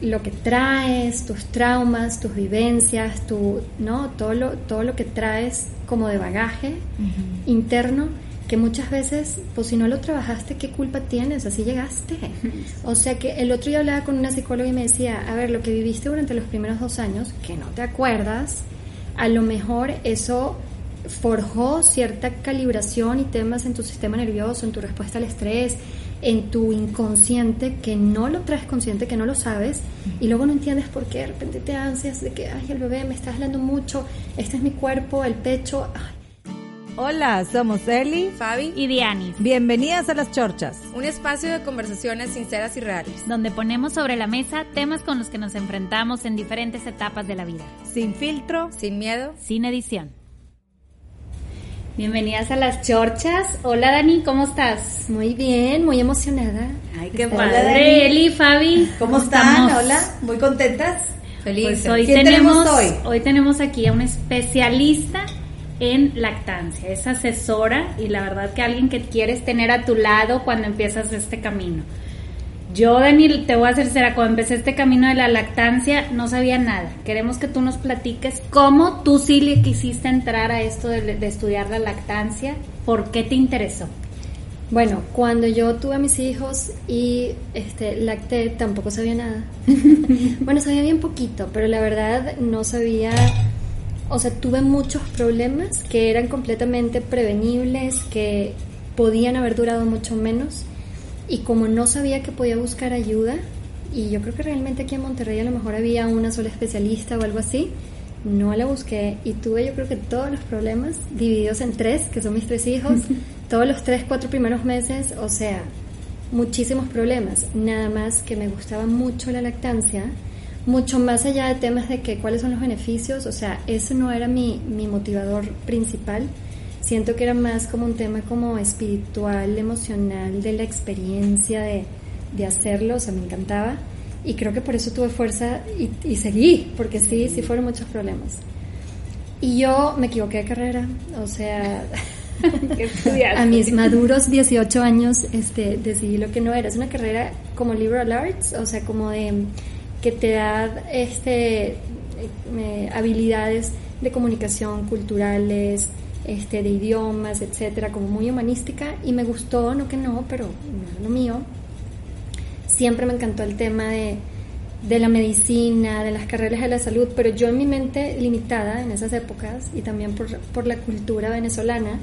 lo que traes, tus traumas, tus vivencias, tu, ¿no? todo, lo, todo lo que traes como de bagaje interno, que muchas veces, pues si no lo trabajaste, ¿qué culpa tienes? Así llegaste. O sea que el otro día hablaba con una psicóloga y me decía, a ver, lo que viviste durante los primeros dos años, que no te acuerdas, a lo mejor eso forjó cierta calibración y temas en tu sistema nervioso, en tu respuesta al estrés, en tu inconsciente que no lo traes consciente, que no lo sabes, y luego no entiendes por qué de repente te ansias de que, ay, el bebé me está hablando mucho, este es mi cuerpo, el pecho. Hola, somos Eli, Fabi y Dianis. Bienvenidas a Las Chorchas, un espacio de conversaciones sinceras y reales, donde ponemos sobre la mesa temas con los que nos enfrentamos en diferentes etapas de la vida. Sin filtro, sin miedo, sin edición. Bienvenidas a las chorchas. Hola Dani, ¿cómo estás? Muy bien, muy emocionada. Ay, qué padre. Eli, Fabi. ¿Cómo, están? Hola, muy contentas. Felices. Pues hoy tenemos, hoy? hoy tenemos aquí a un especialista en lactancia. Es asesora y la verdad que alguien que quieres tener a tu lado cuando empiezas este camino. Yo, Daniel, te voy a hacer sincera, cuando empecé este camino de la lactancia no sabía nada. Queremos que tú nos platiques cómo tú sí le quisiste entrar a esto de, estudiar la lactancia, por qué te interesó. Bueno, cuando yo tuve a mis hijos y este, lacté, tampoco sabía nada. bueno, sabía bien poquito, pero la verdad no sabía, o sea, tuve muchos problemas que eran completamente prevenibles, que podían haber durado mucho menos y como no sabía que podía buscar ayuda, y yo creo que realmente aquí en Monterrey a lo mejor había una sola especialista o algo así, no la busqué y tuve yo creo que todos los problemas divididos en tres, que son mis tres hijos, todos los tres, cuatro primeros meses, o sea, muchísimos problemas. Nada más que me gustaba mucho la lactancia, mucho más allá de temas de que cuáles son los beneficios, o sea, eso no era mi, mi motivador principal siento que era más como un tema como espiritual, emocional, de la experiencia de, de hacerlo, o sea, me encantaba. Y creo que por eso tuve fuerza y, seguí, porque sí, sí fueron muchos problemas. Y yo me equivoqué de carrera, o sea, a mis maduros 18 años este, decidí lo que no era. Es una carrera como liberal arts, o sea, como de que te da este, eh, habilidades de comunicación culturales, este, de idiomas, etcétera, como muy humanística y me gustó, no que no, pero no era lo mío. Siempre me encantó el tema de, de la medicina, de las carreras de la salud, pero yo en mi mente limitada en esas épocas y también por, por la cultura venezolana,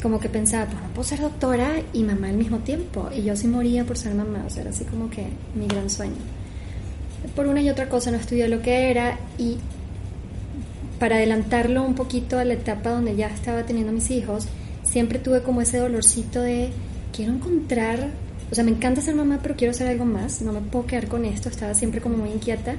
como que pensaba, pues no puedo ser doctora y mamá al mismo tiempo. Y yo sí moría por ser mamá, o sea, era así como que mi gran sueño. Por una y otra cosa no estudié lo que era y para adelantarlo un poquito a la etapa donde ya estaba teniendo mis hijos, siempre tuve como ese dolorcito de quiero encontrar, o sea, me encanta ser mamá, pero quiero hacer algo más, no me puedo quedar con esto, estaba siempre como muy inquieta,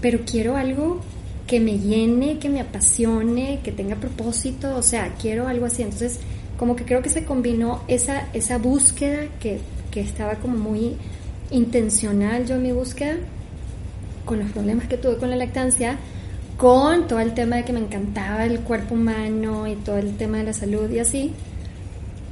pero quiero algo que me llene, que me apasione, que tenga propósito, o sea, quiero algo así. Entonces, como que creo que se combinó esa, esa búsqueda que, que estaba como muy intencional yo en mi búsqueda, con los problemas que tuve con la lactancia, con todo el tema de que me encantaba el cuerpo humano y todo el tema de la salud y así,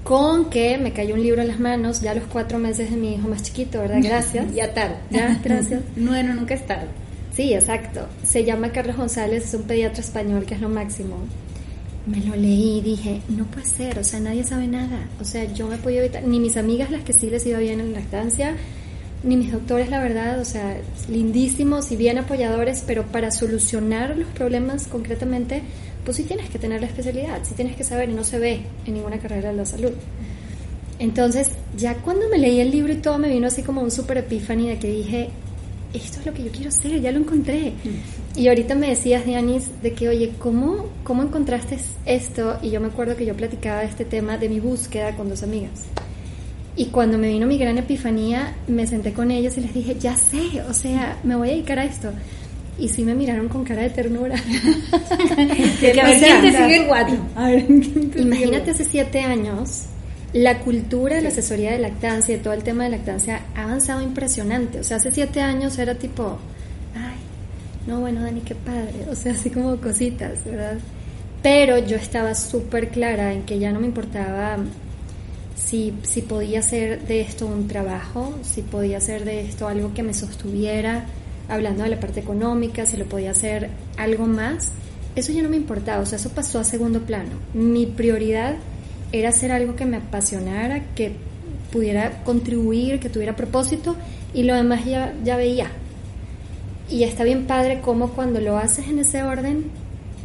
con que me cayó un libro en las manos ya a los cuatro meses de mi hijo más chiquito, ¿verdad? Gracias. ya tarde. Ya, gracias. bueno, nunca es tarde. Sí, exacto. Se llama Carlos González, es un pediatra español que es lo máximo. Me lo leí y dije, no puede ser, o sea, nadie sabe nada. O sea, yo me podía evitar, ni mis amigas las que sí les iba bien en la lactancia, ni mis doctores, la verdad, o sea, lindísimos y bien apoyadores, pero para solucionar los problemas concretamente, pues sí tienes que tener la especialidad, sí tienes que saber y no se ve en ninguna carrera de la salud. Entonces, ya cuando me leí el libro y todo, me vino así como un super epiphany de que dije, esto es lo que yo quiero hacer, ya lo encontré. Mm. Y ahorita me decías, Dianis, de que, oye, ¿cómo, ¿cómo encontraste esto? Y yo me acuerdo que yo platicaba de este tema de mi búsqueda con dos amigas. Y cuando me vino mi gran epifanía, me senté con ellos y les dije, ya sé, o sea, me voy a dedicar a esto. Y sí me miraron con cara de ternura. que a ver quién te sigue el guato. Imagínate hace siete años, la cultura de la asesoría de lactancia y todo el tema de lactancia ha avanzado impresionante. O sea, hace siete años era tipo, ay, no, bueno, Dani, qué padre. O sea, así como cositas, ¿verdad? Pero yo estaba súper clara en que ya no me importaba si, si podía hacer de esto un trabajo, si podía hacer de esto algo que me sostuviera, hablando de la parte económica, si lo podía hacer algo más, eso ya no me importaba, o sea, eso pasó a segundo plano. Mi prioridad era hacer algo que me apasionara, que pudiera contribuir, que tuviera propósito y lo demás ya, ya veía. Y está bien padre como cuando lo haces en ese orden,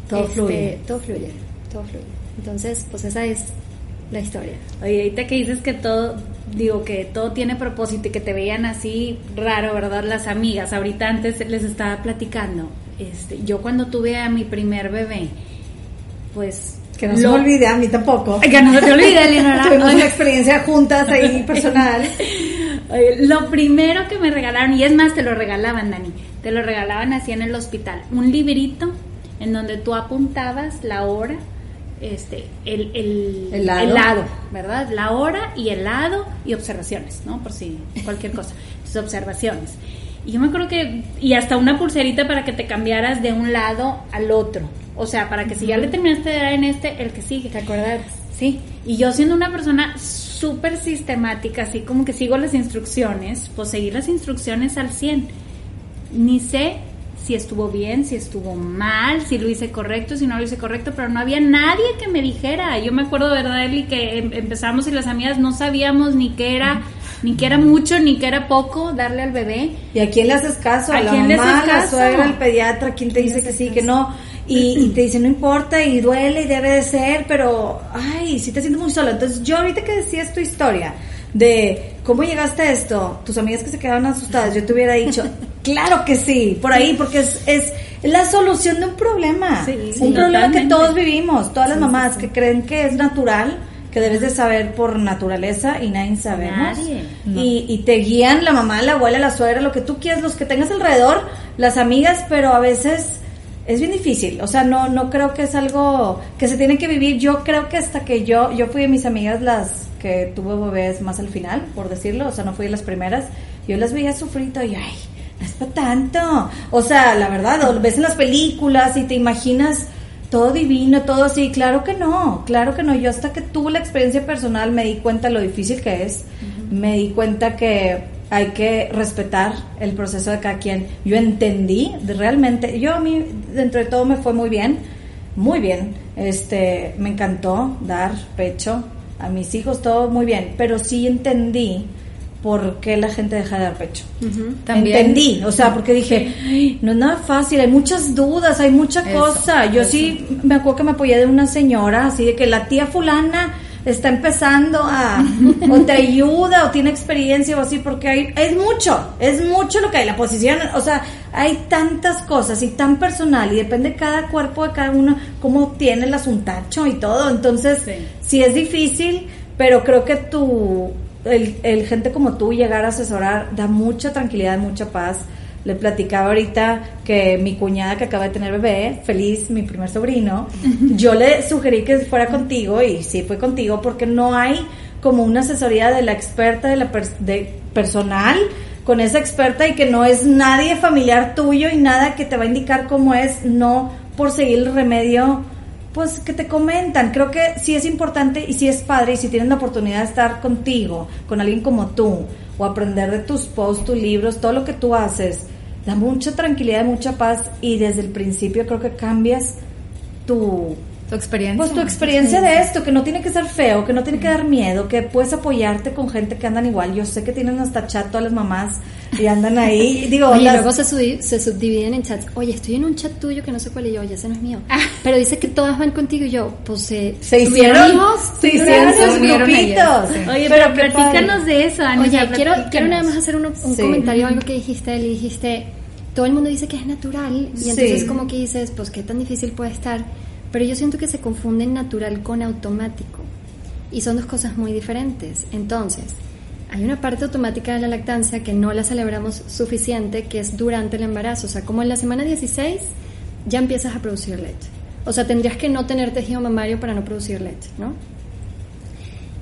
todo este, fluye. Todo fluye, todo fluye. Entonces, pues esa es la historia. Oye, ahorita que dices que todo, digo que todo tiene propósito y que te veían así raro, ¿verdad? Las amigas, ahorita antes les estaba platicando, este, yo cuando tuve a mi primer bebé, pues... Que no se me olvide, a mí tampoco. Que no se te olvide, Leonora. Tuvimos una experiencia juntas ahí personal. lo primero que me regalaron, y es más, te lo regalaban, Dani, te lo regalaban así en el hospital, un librito en donde tú apuntabas la hora, este, el, el, lado. ¿verdad? La hora y el lado y observaciones, ¿no? Por si cualquier cosa. Entonces, observaciones. Y yo me acuerdo que, y hasta una pulserita para que te cambiaras de un lado al otro. O sea, para que si ya le terminaste de dar en este, el que sigue. ¿Te acuerdas? Sí. Y yo siendo una persona súper sistemática, así como que sigo las instrucciones, pues seguir las instrucciones al 100. Ni sé si estuvo bien, si estuvo mal, si lo hice correcto, si no lo hice correcto, pero no había nadie que me dijera. Yo me acuerdo, ¿verdad, Eli? Que em, empezamos y las amigas no sabíamos ni qué era, ni qué era mucho, ni qué era poco darle al bebé. ¿Y a quién le haces caso? ¿A, la mamá, la suegra, el pediatra? ¿Quién te dice que sí, que no? Y, y, te dice, no importa, y duele, y debe de ser, pero, ay, sí te siento muy sola. Entonces, yo ahorita que decías tu historia, de cómo llegaste a esto, tus amigas que se quedaron asustadas, yo te hubiera dicho, claro que sí, por ahí, porque es, es la solución de un problema, un problema que todos vivimos, todas las mamás que creen que es natural, que debes de saber por naturaleza y nadie sabemos. Y, y te guían la mamá, la abuela, la suegra, lo que tú quieras, los que tengas alrededor, las amigas, pero a veces es bien difícil, o sea, no no creo que es algo que se tiene que vivir. Yo creo que hasta que yo yo fui de mis amigas las que tuvo bebés más al final, por decirlo, o sea, no fui de las primeras. Yo las veía sufrir y ay, no es para tanto. O sea, la verdad, lo ves en las películas y te imaginas todo divino, todo así. Claro que no, claro que no. Yo hasta que tuve la experiencia personal me di cuenta lo difícil que es. Me di cuenta que hay que respetar el proceso de cada quien. Yo entendí realmente, yo a mí dentro de todo me fue muy bien, muy bien. Este, me encantó dar pecho a mis hijos, todo muy bien, pero sí entendí por qué la gente deja de dar pecho. Entendí, o sea, porque dije, no es nada fácil, hay muchas dudas, hay mucha cosa. Yo sí me acuerdo que me apoyé de una señora, así de que la tía fulana está empezando a, o te ayuda, o tiene experiencia, o así, porque hay, es mucho, es mucho lo que hay, la posición, o sea, hay tantas cosas y tan personal, y depende cada cuerpo de cada uno, cómo tiene el asuntacho y todo, entonces, sí, es difícil, pero creo que tu, el, el gente como tú llegar a asesorar da mucha tranquilidad, mucha paz, le platicaba ahorita que mi cuñada que acaba de tener bebé, feliz, mi primer sobrino, yo le sugerí que fuera contigo y sí fue contigo porque no hay como una asesoría de la experta, de la de personal con esa experta y que no es nadie familiar tuyo y nada que te va a indicar cómo es, no por seguir el remedio pues que te comentan. Creo que sí es importante y sí es padre y si tienen la oportunidad de estar contigo, con alguien como tú, o aprender de tus posts, tus libros, todo lo que tú haces, da mucha tranquilidad, mucha paz y desde el principio creo que cambias tu tu experiencia. Pues tu experiencia de esto, que no tiene que ser feo, que no tiene que dar miedo, que puedes apoyarte con gente que andan igual. Yo sé que tienen hasta chat todas las mamás y andan ahí. Digo, y luego se, se, subdividen en chats. Oye, estoy en un chat tuyo que no sé cuál es yo, oye, ese no es mío. Ah. Pero dice que todas van contigo y yo, pues se, se hicieron, se hicieron sus grupitos. Oye, pero platícanos de eso, Oye, quiero, quiero nada más hacer un comentario, algo que dijiste, y dijiste todo el mundo dice que es natural y entonces como que dices, pues qué tan difícil puede estar, pero yo siento que se confunden natural con automático y son dos cosas muy diferentes. Entonces, hay una parte automática de la lactancia que no la celebramos suficiente, que es durante el embarazo. O sea, como en la semana 16 ya empiezas a producir leche. O sea, tendrías que no tener tejido mamario para no producir leche, ¿no?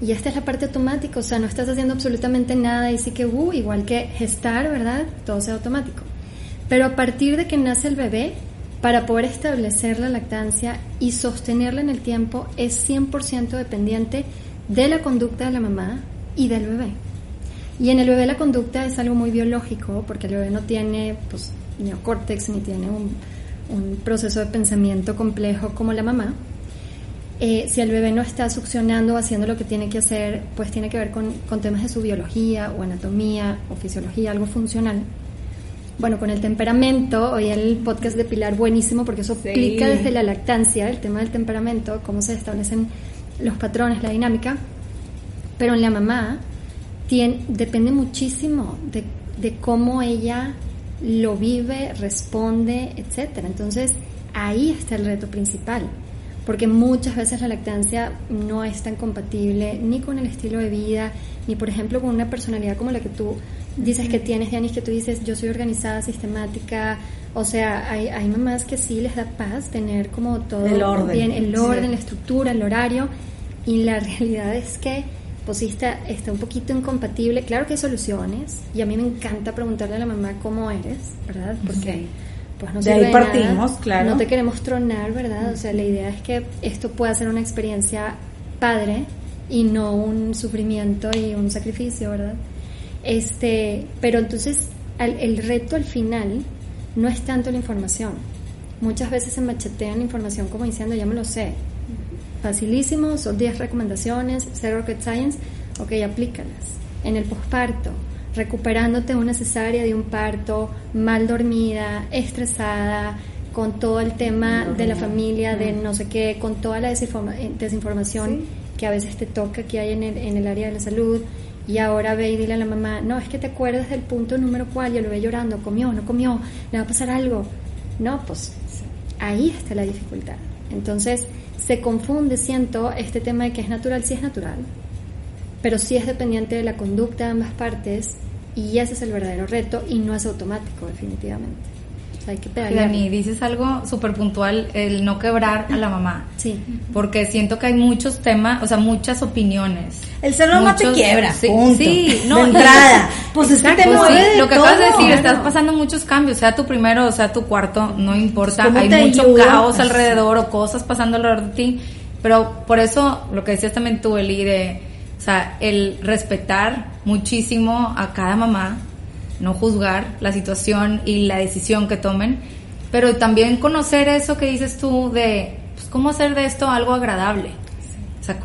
Y esta es la parte automática, o sea, no estás haciendo absolutamente nada y sí que, uh, igual que gestar, ¿verdad? Todo sea automático. Pero a partir de que nace el bebé, para poder establecer la lactancia y sostenerla en el tiempo, es 100% dependiente de la conducta de la mamá y del bebé. Y en el bebé la conducta es algo muy biológico, porque el bebé no tiene pues, neocórtex ni tiene un, proceso de pensamiento complejo como la mamá. Eh, si el bebé no está succionando o haciendo lo que tiene que hacer, pues tiene que ver con, con, temas de su biología o anatomía o fisiología, algo funcional. Bueno, con el temperamento, hoy el podcast de Pilar buenísimo porque eso explica desde la lactancia, el tema del temperamento, cómo se establecen los patrones, la dinámica. Pero en la mamá tiene, depende muchísimo de, de cómo ella lo vive, responde, etcétera. Entonces, ahí está el reto principal, porque muchas veces la lactancia no es tan compatible ni con el estilo de vida, ni por ejemplo con una personalidad como la que tú dices que tienes, Yanis, que tú dices, yo soy organizada, sistemática, o sea, hay, hay mamás que sí les da paz tener como todo el orden, bien, el orden, la estructura, el horario, y la realidad es que pues sí está, está un poquito incompatible. Claro que hay soluciones y a mí me encanta preguntarle a la mamá cómo eres, ¿verdad? Porque pues no de ahí partimos, claro. No te queremos tronar, ¿verdad? O sea, la idea es que esto pueda ser una experiencia padre y no un sufrimiento y un sacrificio, ¿verdad? Este, pero entonces el reto al final no es tanto la información. Muchas veces se machetean la información como diciendo, ya me lo sé, facilísimo, son 10 recomendaciones, cero rocket science, ok, aplícalas. En el posparto, recuperándote una cesárea de un parto, mal dormida, estresada, con todo el tema de la familia, de no sé qué, con toda la eh, desinformación que a veces te toca que hay en el, en el área de la salud. Y ahora ve y dile a la mamá, no, es que te acuerdas del punto número cual, yo lo ve llorando, comió, no comió, le va a pasar algo. No, pues ahí está la dificultad. Entonces, se confunde, siento, este tema de que es natural, sí es natural, pero sí es dependiente de la conducta de ambas partes y ese es el verdadero reto y no es automático, definitivamente. Hay que Dani, dices algo súper puntual, el no quebrar a la mamá. Sí. Porque siento que hay muchos temas, o sea, muchas opiniones. El ser mamá te quiebra, sí, punto. Sí, no. De entrada. pues es que te pues sí, Lo que acabas de decir, estás pasando muchos cambios, sea tu primero o sea tu cuarto, no importa. Hay mucho caos alrededor o cosas pasando alrededor de ti. Pero por eso, lo que decías también tú, Eli, de, o sea, el respetar muchísimo a cada mamá, no juzgar la situación y la decisión que tomen, pero también conocer eso que dices tú de, pues, cómo hacer de esto algo agradable. O sea,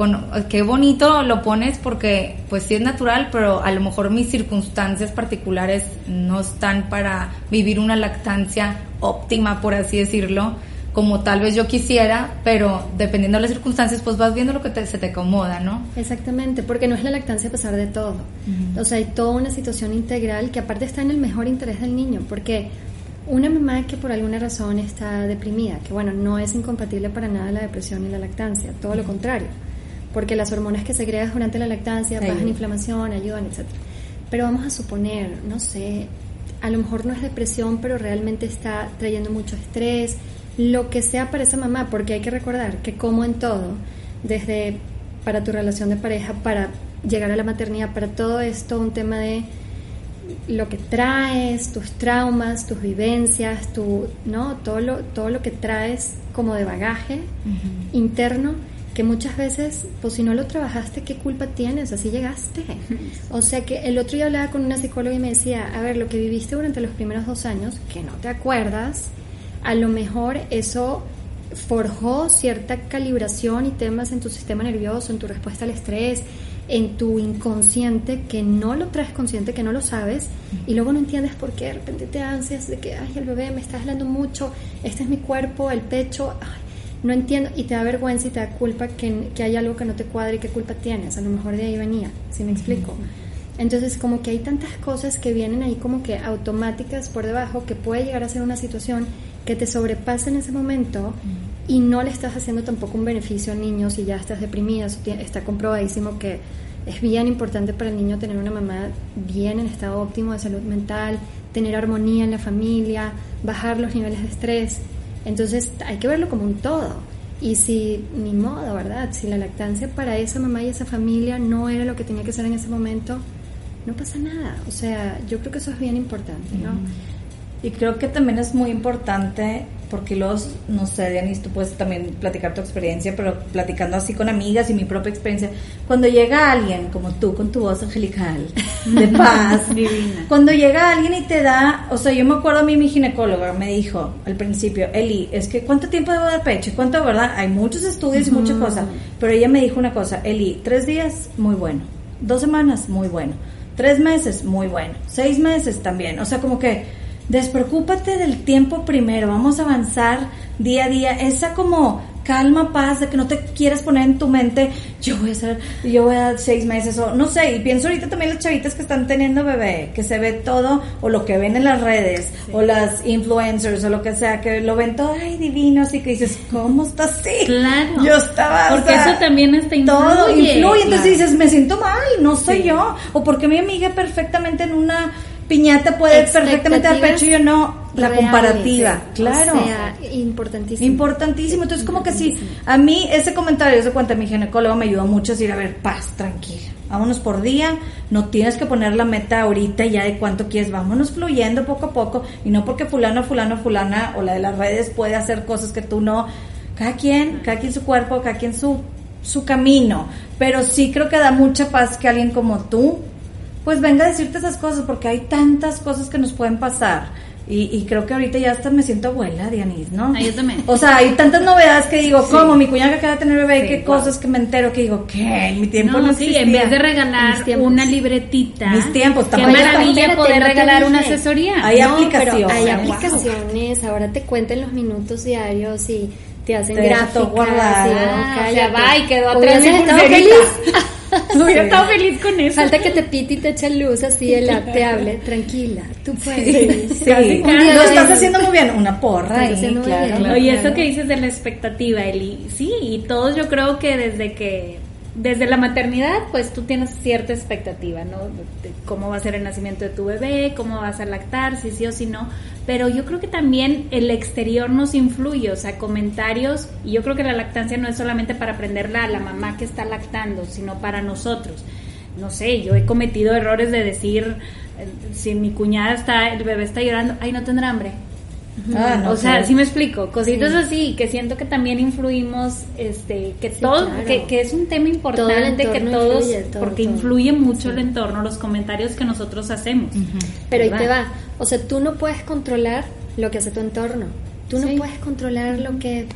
qué bonito lo pones porque pues sí es natural, pero a lo mejor mis circunstancias particulares no están para vivir una lactancia óptima, por así decirlo, como tal vez yo quisiera, pero dependiendo de las circunstancias, pues vas viendo lo que se te acomoda, ¿no? Exactamente, porque no es la lactancia a pesar de todo. O sea, hay toda una situación integral que aparte está en el mejor interés del niño, porque una mamá que por alguna razón está deprimida, que bueno, no es incompatible para nada la depresión y la lactancia, todo lo contrario porque las hormonas que segregas durante la lactancia bajan inflamación, ayudan, etc. Pero vamos a suponer, no sé, a lo mejor no es depresión, pero realmente está trayendo mucho estrés, lo que sea para esa mamá, porque hay que recordar que como en todo, desde para tu relación de pareja, para llegar a la maternidad, para todo esto, un tema de lo que traes, tus traumas, tus vivencias, tu, ¿no? todo, lo, todo lo que traes como de bagaje interno que muchas veces, pues si no lo trabajaste, ¿qué culpa tienes? Así llegaste. O sea que el otro día hablaba con una psicóloga y me decía, a ver, lo que viviste durante los primeros dos años, que no te acuerdas, a lo mejor eso forjó cierta calibración y temas en tu sistema nervioso, en tu respuesta al estrés, en tu inconsciente, que no lo traes consciente, que no lo sabes, y luego no entiendes por qué de repente te ansias de que, ay, el bebé me está hablando mucho, este es mi cuerpo, el pecho, ay, no entiendo, y te da vergüenza y te da culpa que, que hay algo que no te cuadra y qué culpa tienes, a lo mejor de ahí venía, si me explico. Entonces, como que hay tantas cosas que vienen ahí como que automáticas por debajo que puede llegar a ser una situación que te sobrepasa en ese momento y no le estás haciendo tampoco un beneficio al niño si ya estás deprimida, está comprobadísimo que es bien importante para el niño tener una mamá bien en estado óptimo de salud mental, tener armonía en la familia, bajar los niveles de estrés. Entonces hay que verlo como un todo. Y si, ni modo, ¿verdad? Si la lactancia para esa mamá y esa familia no era lo que tenía que ser en ese momento, no pasa nada. O sea, yo creo que eso es bien importante, ¿no? Y creo que también es muy importante, porque los, no sé, Dianis, tú puedes también platicar tu experiencia, pero platicando así con amigas y mi propia experiencia, cuando llega alguien como tú, con tu voz angelical, de paz, divina, cuando llega alguien y te da, o sea, yo me acuerdo a mí, mi ginecóloga me dijo al principio, Eli, es que ¿cuánto tiempo debo dar pecho? ¿Cuánto, verdad? Hay muchos estudios y muchas cosas, pero ella me dijo una cosa, Eli, tres días, muy bueno, dos semanas, muy bueno, tres meses, muy bueno, seis meses también, o sea, como que despreocúpate del tiempo primero, vamos a avanzar día a día, esa como calma, paz, de que no te quieras poner en tu mente, yo voy a hacer, yo voy a dar seis meses, o no sé, y pienso ahorita también las chavitas que están teniendo bebé, que se ve todo, o lo que ven en las redes, o las influencers, o lo que sea, que lo ven todo, ay, divino, así que dices, ¿cómo está así? Claro. Yo estaba, Porque eso también está influye. Todo influye, entonces dices, me siento mal, no soy yo, o porque mi amiga perfectamente en una piñata puede perfectamente dar pecho y yo no. La comparativa, claro. O sea, importantísimo. Importantísimo. Entonces, como que sí, a mí ese comentario de cuenta mi ginecólogo me ayudó mucho a decir, a ver, paz, tranquila. Vámonos por día, no tienes que poner la meta ahorita ya de cuánto quieres, vámonos fluyendo poco a poco y no porque fulano, fulano, fulana o la de las redes puede hacer cosas que tú no. Cada quien, cada quien su cuerpo, cada quien su, su camino. Pero sí creo que da mucha paz que alguien como tú pues venga a decirte esas cosas, porque hay tantas cosas que nos pueden pasar. Y, creo que ahorita ya hasta me siento abuela, Dianis, ¿no? yo también. O sea, hay tantas novedades que digo, ¿cómo? Mi cuñada que acaba de tener bebé, qué cosas que me entero que digo, ¿qué? Mi tiempo no, no sí, en vez de regalar una libretita. Mis tiempos, Qué maravilla poder regalar una asesoría. Hay aplicaciones. hay aplicaciones, ahora te cuentan los minutos diarios y te hacen gráficos. Ah, ya va y quedó atrás feliz. Hubiera estado feliz con eso. Falta que te pite y te eche luz así, el te hable, tranquila, tú puedes. Sí, Lo estás haciendo muy bien, una porra ahí, claro. Oye, eso que dices de la expectativa, Eli, sí, y todos yo creo que desde que desde la maternidad, pues tú tienes cierta expectativa, ¿no? De cómo va a ser el nacimiento de tu bebé, cómo vas a lactar, si sí o si no. Pero yo creo que también el exterior nos influye, o sea, comentarios. Y yo creo que la lactancia no es solamente para aprenderla a la mamá que está lactando, sino para nosotros. No sé, yo he cometido errores de decir, eh, si mi cuñada está, el bebé está llorando, ay, no tendrá hambre Ah, o sea, sí me explico, cositas así que siento que también influimos, este, que todo, que, es un tema importante que todos, porque influye mucho el entorno, los comentarios que nosotros hacemos. Pero ahí te va, o sea, tú no puedes controlar lo que hace tu entorno. Tú no puedes controlar lo que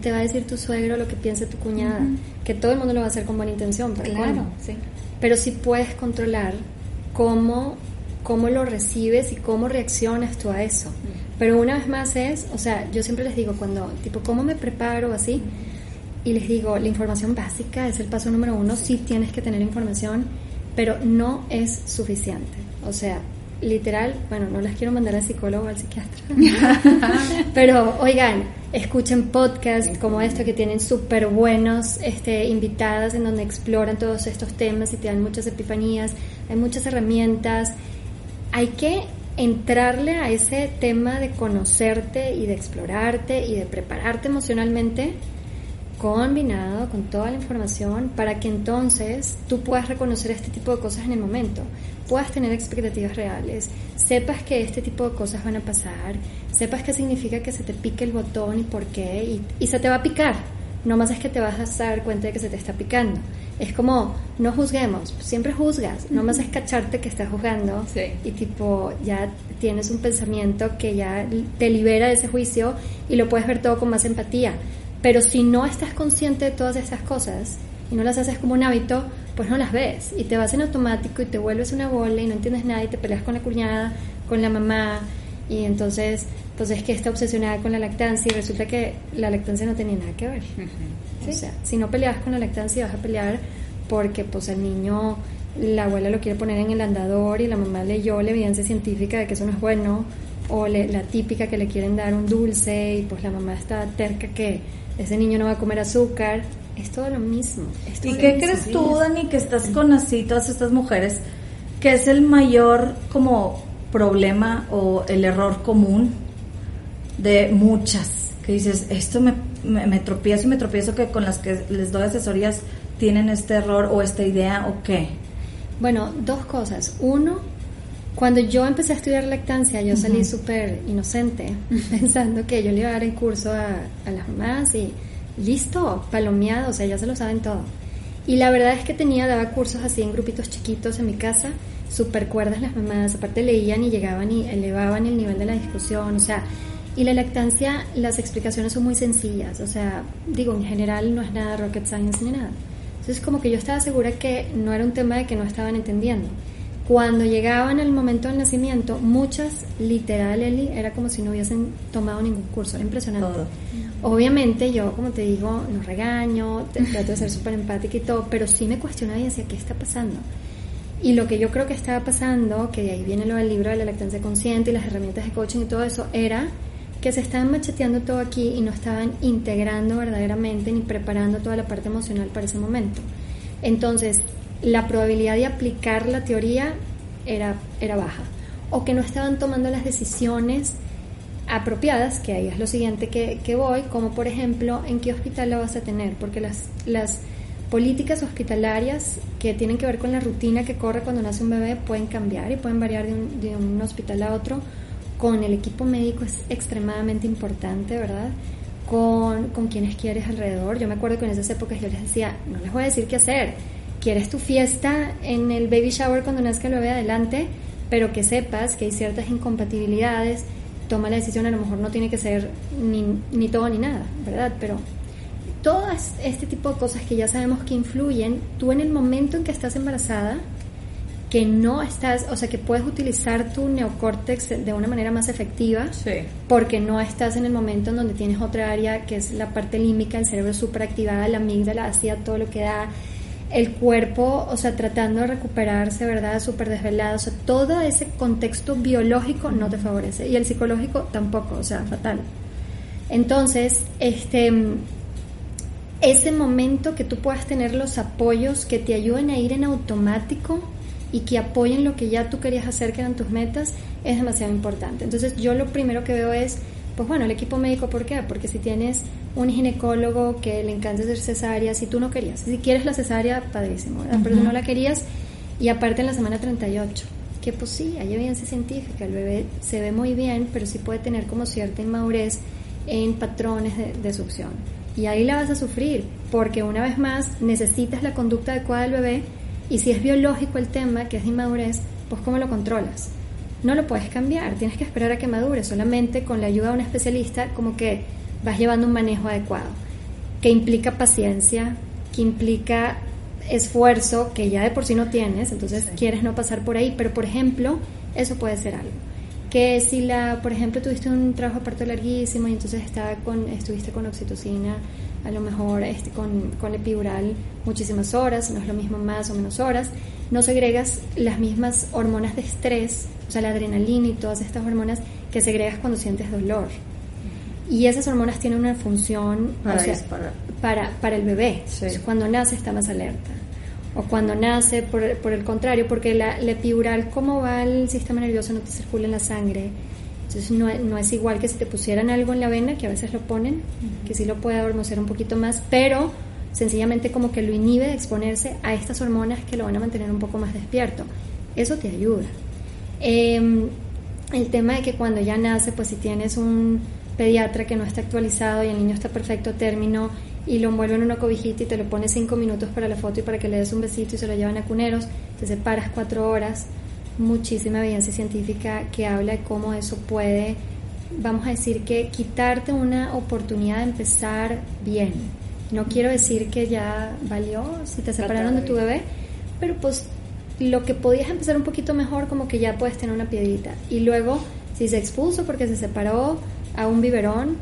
te va a decir tu suegro, lo que piense tu cuñada, que todo el mundo lo va a hacer con buena intención, pero claro, sí. Pero sí puedes controlar cómo cómo lo recibes y cómo reaccionas tú a eso. Pero una vez más es, o sea, yo siempre les digo cuando, tipo, ¿cómo me preparo así? Y les digo, la información básica es el paso número uno, sí tienes que tener información, pero no es suficiente. O sea, literal, bueno, no las quiero mandar al psicólogo o al psiquiatra, pero oigan, escuchen podcasts como esto que tienen súper buenos este, invitadas en donde exploran todos estos temas y te dan muchas epifanías, hay muchas herramientas. Hay que entrarle a ese tema de conocerte y de explorarte y de prepararte emocionalmente combinado con toda la información para que entonces tú puedas reconocer este tipo de cosas en el momento, puedas tener expectativas reales, sepas que este tipo de cosas van a pasar, sepas qué significa que se te pique el botón y por qué, y, y se te va a picar, no más es que te vas a dar cuenta de que se te está picando. Es como, no juzguemos, siempre juzgas, no más es cacharte que estás juzgando y tipo ya tienes un pensamiento que ya te libera de ese juicio y lo puedes ver todo con más empatía. Pero si no estás consciente de todas estas cosas y no las haces como un hábito, pues no las ves. Y te vas en automático y te vuelves una bola y no entiendes nada y te peleas con la cuñada, con la mamá y entonces pues es que está obsesionada con la lactancia y resulta que la lactancia no tenía nada que ver. O sea, si no peleas con la lactancia vas a pelear porque pues el niño, la abuela lo quiere poner en el andador y la mamá leyó la evidencia científica de que eso no es bueno, o la típica que le quieren dar un dulce y pues la mamá está terca que ese niño no va a comer azúcar. es todo lo mismo. ¿Y qué crees tú, Dani, que estás con así todas estas mujeres, que es el mayor como problema o el error común de muchas? Que dices, esto me, me, tropiezo y me tropiezo que con las que les doy asesorías tienen este error o esta idea o qué. Bueno, dos cosas. Uno, cuando yo empecé a estudiar lactancia, yo salí súper inocente, pensando que yo le iba a dar el curso a, a las mamás y listo, palomeado, o sea, ya se lo saben todo. Y la verdad es que tenía, daba cursos así en grupitos chiquitos en mi casa, súper cuerdas las mamás, aparte leían y llegaban y elevaban el nivel de la discusión, o sea, y la lactancia, las explicaciones son muy sencillas, o sea, digo, en general no es nada rocket science ni nada. Entonces como que yo estaba segura que no era un tema de que no estaban entendiendo. Cuando llegaban el momento del nacimiento, muchas, literal, Eli, era como si no hubiesen tomado ningún curso, era impresionante. Obviamente yo, como te digo, no regaño, trato de ser súper empática y todo, pero sí me cuestionaba y decía, ¿qué está pasando? Y lo que yo creo que estaba pasando, que de ahí viene lo del libro de la lactancia consciente y las herramientas de coaching y todo eso, era que se estaban macheteando todo aquí y no estaban integrando verdaderamente ni preparando toda la parte emocional para ese momento. Entonces, la probabilidad de aplicar la teoría era, era baja. O que no estaban tomando las decisiones apropiadas, que ahí es lo siguiente que, que, voy, como por ejemplo en qué hospital la vas a tener, porque las, las políticas hospitalarias que tienen que ver con la rutina que corre cuando nace un bebé pueden cambiar y pueden variar de un, hospital a otro. Con el equipo médico es extremadamente importante, ¿verdad? Con, con quienes quieres alrededor. Yo me acuerdo que en esas épocas yo les decía, no les voy a decir qué hacer. ¿Quieres tu fiesta en el baby shower cuando nazca el bebé adelante? Pero que sepas que hay ciertas incompatibilidades toma la decisión a lo mejor no tiene que ser ni, ni todo ni nada, ¿verdad? Pero todo este tipo de cosas que ya sabemos que influyen, tú en el momento en que estás embarazada, que no estás, o sea, que puedes utilizar tu neocórtex de una manera más efectiva, porque no estás en el momento en donde tienes otra área que es la parte límbica, el cerebro súper activada, la amígdala hacía todo lo que da, el cuerpo, o sea, tratando de recuperarse, ¿verdad? Súper desvelado, o sea, todo ese contexto biológico no te favorece y el psicológico tampoco, o sea, fatal. Entonces, este, ese momento que tú puedas tener los apoyos que te ayuden a ir en automático y que apoyen lo que ya tú querías hacer, que eran tus metas, es demasiado importante. Entonces, yo lo primero que veo es, pues bueno, el equipo médico, ¿por qué? Porque si tienes un ginecólogo que le encanta hacer cesárea, si tú no querías, si quieres la cesárea, padrísimo, pero no la querías, y aparte en la semana 38, que pues sí, hay evidencia científica, el bebé se ve muy bien, pero sí puede tener como cierta inmadurez en patrones de, succión. Y ahí la vas a sufrir, porque una vez más necesitas la conducta adecuada del bebé, y si es biológico el tema, que es de inmadurez, pues ¿cómo lo controlas? No lo puedes cambiar, tienes que esperar a que madure, solamente con la ayuda de un especialista, como que vas llevando un manejo adecuado, que implica paciencia, que implica esfuerzo que ya de por sí no tienes, entonces quieres no pasar por ahí, pero por ejemplo, eso puede ser algo. Que si la, por ejemplo, tuviste un trabajo aparte larguísimo y entonces estaba con, estuviste con oxitocina, a lo mejor este, con, con epidural muchísimas horas, no es lo mismo más o menos horas, no segregas las mismas hormonas de estrés, o sea, la adrenalina y todas estas hormonas que segregas cuando sientes dolor. Y esas hormonas tienen una función para, para, el bebé. Cuando nace está más alerta. O cuando nace, por, por el contrario, porque la, epidural, como va el sistema nervioso, no te circula en la sangre. Entonces no, no, es igual que si te pusieran algo en la vena, que a veces lo ponen, que sí lo puede adormecer un poquito más, pero sencillamente como que lo inhibe de exponerse a estas hormonas que lo van a mantener un poco más despierto. Eso te ayuda. Em, el tema de que cuando ya nace, pues si tienes un pediatra que no está actualizado y el niño está perfecto término y lo envuelve en una cobijita y te lo pone cinco minutos para la foto y para que le des un besito y se lo llevan a cuneros, te separas cuatro horas, muchísima evidencia científica que habla de cómo eso puede, vamos a decir que quitarte una oportunidad de empezar bien. No quiero decir que ya valió si te separaron de tu bebé, pero pues lo que podías empezar un poquito mejor como que ya puedes tener una piedrita. Y luego, si se expuso porque se separó, a un biberón.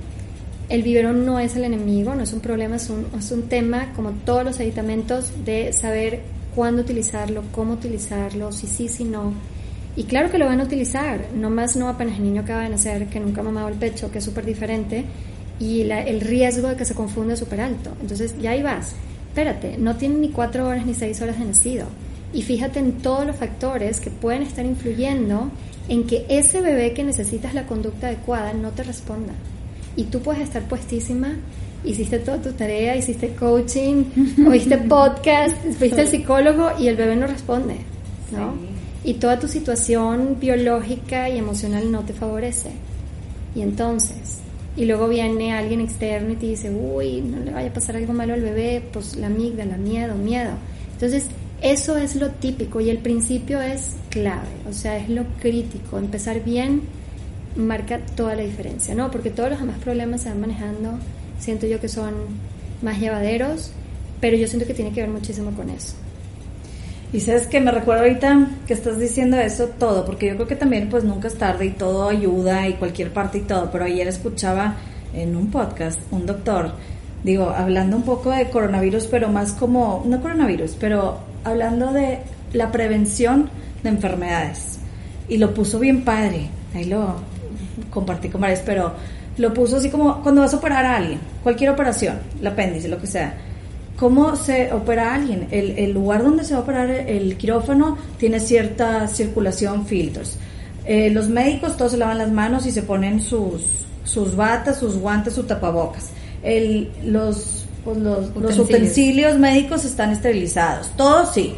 El biberón no es el enemigo, no es un problema, es un, es un tema, como todos los aditamentos, de saber cuándo utilizarlo, cómo utilizarlo, si sí, si no. Y claro que lo van a utilizar, no más no apenas el niño acaba de nacer, que nunca ha mamado el pecho, que es súper diferente, y el riesgo de que se confunda es súper alto. Entonces ya ahí vas. Espérate, no tiene ni cuatro horas ni seis horas de nacido. Y fíjate en todos los factores que pueden estar influyendo en que ese bebé que necesitas la conducta adecuada no te responda. Y tú puedes estar puestísima, hiciste toda tu tarea, hiciste coaching, oíste podcast, fuiste al psicólogo y el bebé no responde, ¿no? Y toda tu situación biológica y emocional no te favorece. Y entonces, y luego viene alguien externo y te dice, uy, no le vaya a pasar algo malo al bebé, pues la amígdala, miedo, miedo. Entonces, eso es lo típico y el principio es clave, o sea, es lo crítico. Empezar bien marca toda la diferencia, ¿no? Porque todos los demás problemas se van manejando, siento yo que son más llevaderos, pero yo siento que tiene que ver muchísimo con eso. Y sabes que me recuerdo ahorita que estás diciendo eso todo, porque yo creo que también pues nunca es tarde y todo ayuda y cualquier parte y todo, pero ayer escuchaba en un podcast un doctor, digo, hablando un poco de coronavirus, pero más como, no coronavirus, pero hablando de la prevención de enfermedades. Y lo puso bien padre, ahí lo compartí con varios, pero lo puso así como cuando vas a operar a alguien, cualquier operación, el apéndice, lo que sea cómo se opera alguien. El, lugar donde se va a operar el quirófano tiene cierta circulación, filtros. Eh, los médicos todos se lavan las manos y se ponen sus, sus batas, sus guantes, sus tapabocas. El, los, pues los, los utensilios médicos están esterilizados. Todos sí.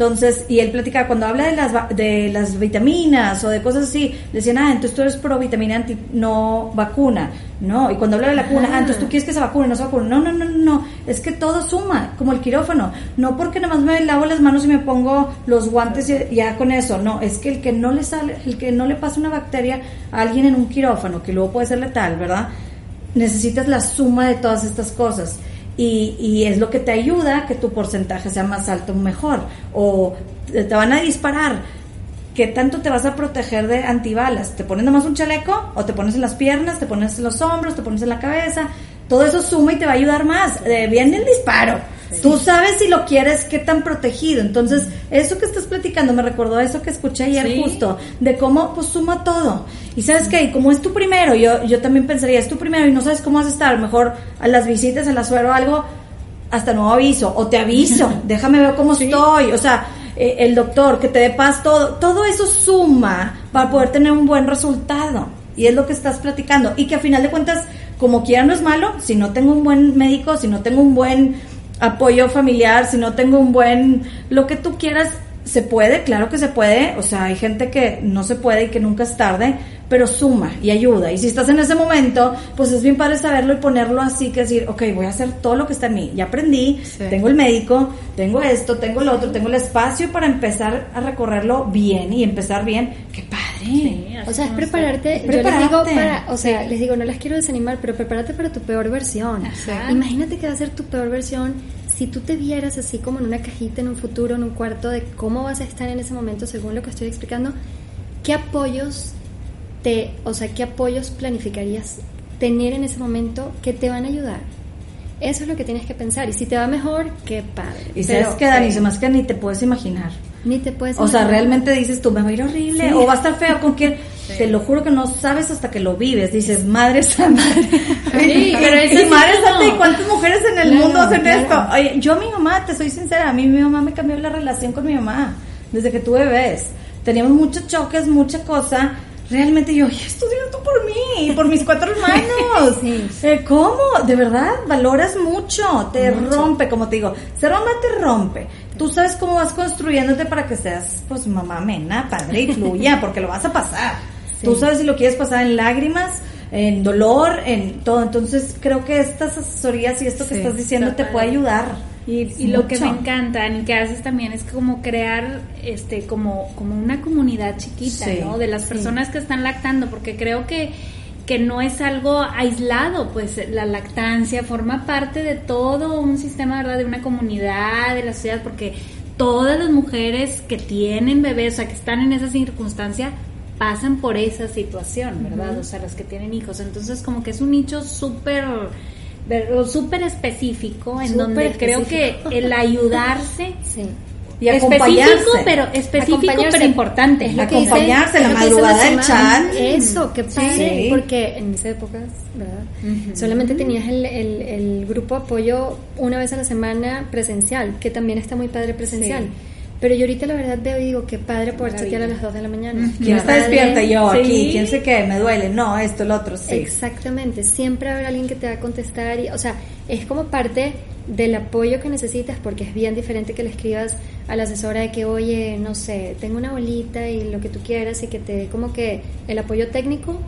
Entonces, y él platicaba, cuando habla de las, de las vitaminas o de cosas así, decían, ah, entonces tú eres pro vitamina anti, no vacuna. No, y cuando habla de la vacuna, ah, entonces tú quieres que se vacune, no se vacune. No, no, no, no, es que todo suma, como el quirófano. No porque nada más me lavo las manos y me pongo los guantes y ya con eso. No, es que el que no le sale, el que no le pasa una bacteria a alguien en un quirófano, que luego puede ser letal, ¿verdad? Necesitas la suma de todas estas cosas y, es lo que te ayuda que tu porcentaje sea más alto mejor. O te van a disparar. ¿Qué tanto te vas a proteger de antibalas? ¿Te pones nomás un chaleco? ¿O te pones en las piernas? ¿Te pones en los hombros? ¿Te pones en la cabeza? Todo eso suma y te va a ayudar más. Eh, viene el disparo. Tú sabes si lo quieres, qué tan protegido. Entonces, eso que estás platicando me recordó eso que escuché ayer justo, de cómo pues suma todo. Y sabes que como es tu primero, yo, yo también pensaría, es tu primero y no sabes cómo vas a estar, mejor a las visitas, a la suero o algo, hasta nuevo aviso, o te aviso, déjame ver cómo estoy, o sea, eh, el doctor, que te dé paz, todo, todo eso suma para poder tener un buen resultado. Y es lo que estás platicando. Y que a final de cuentas, como quiera no es malo, si no tengo un buen médico, si no tengo un buen apoyo familiar, si no tengo un buen, lo que tú quieras, se puede, claro que se puede, o sea, hay gente que no se puede y que nunca es tarde, pero suma y ayuda. Y si estás en ese momento, pues es bien padre saberlo y ponerlo así, que decir, ok, voy a hacer todo lo que está en mí. Ya aprendí, tengo el médico, tengo esto, tengo lo otro, tengo el espacio para empezar a recorrerlo bien y empezar bien. ¡Qué padre! o sea, es prepararte. Yo les digo para, o sea, les digo, no las quiero desanimar, pero prepárate para tu peor versión. Imagínate que va a ser tu peor versión si tú te vieras así como en una cajita en un futuro, en un cuarto, de cómo vas a estar en ese momento según lo que estoy explicando, ¿qué apoyos te, o sea, qué apoyos planificarías tener en ese momento que te van a ayudar? Eso es lo que tienes que pensar. Y si te va mejor, qué padre. Y sabes que, Dani, se más que ni te puedes imaginar. Ni te puedes O sea, realmente dices tú, me va a ir horrible, o va a estar feo con quién. Te lo juro que no sabes hasta que lo vives. Dices, madre santa. Sí, pero eso y madre santa, ¿y cuántas mujeres en el mundo hacen esto? Oye, yo mi mamá, te soy sincera, a mí mi mamá me cambió la relación con mi mamá desde que tuve bebés. Teníamos muchos choques, mucha cosa realmente yo, estudio tú por mí, por mis cuatro hermanos. Eh, ¿Cómo? De verdad, valoras mucho, te rompe, como te digo, se rompe, te rompe. Tú sabes cómo vas construyéndote para que seas, pues, mamá mena, padre y fluya, porque lo vas a pasar. Tú sabes si lo quieres pasar en lágrimas, en dolor, en todo. Entonces, creo que estas asesorías y esto que estás diciendo te puede ayudar. Y, lo que me encanta y que haces también es como crear este como como una comunidad chiquita, ¿no? De las personas que están lactando, porque creo que que no es algo aislado, pues la lactancia forma parte de todo un sistema, ¿verdad? De una comunidad, de la sociedad, porque todas las mujeres que tienen bebés, o sea, que están en esa circunstancia, pasan por esa situación, ¿verdad? O sea, las que tienen hijos. Entonces, como que es un nicho súper súper específico, en donde creo que el ayudarse y específico, pero específico, pero importante. Es acompañarse, la madrugada del chat. Eso, qué padre, porque en esa época, ¿verdad? Solamente tenías el, el, el, grupo apoyo una vez a la semana presencial, que también está muy padre presencial. Pero yo ahorita la verdad veo y digo, qué padre poder chatear a las 2 de la mañana. ¿Quién está despierta? Yo aquí. ¿Quién sé qué? Me duele. No, esto, el otro, sí. Exactamente. Siempre habrá alguien que te va a contestar. Y, o sea, es como parte del apoyo que necesitas porque es bien diferente que le escribas a la asesora de que, oye, no sé, tengo una bolita y lo que tú quieras y que te dé como que el apoyo técnico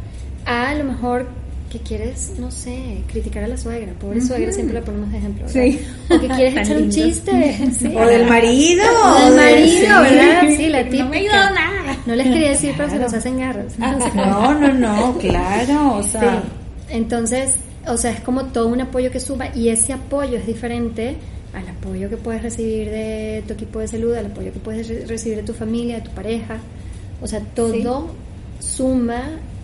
a lo mejor que quieres, no sé, criticar a la suegra. Pobre suegra, siempre la ponemos de ejemplo. Sí. O que quieres echar un chiste. o del marido. O del marido, ¿verdad? Sí, la típica. No me ayudó nada. No les quería decir, pero se los hacen garras. No, no, no, claro. O sea. Entonces, o sea, es como todo un apoyo que suma y ese apoyo es diferente al apoyo que puedes recibir de tu equipo de salud, al apoyo que puedes recibir de tu familia, de tu pareja. O sea, todo suma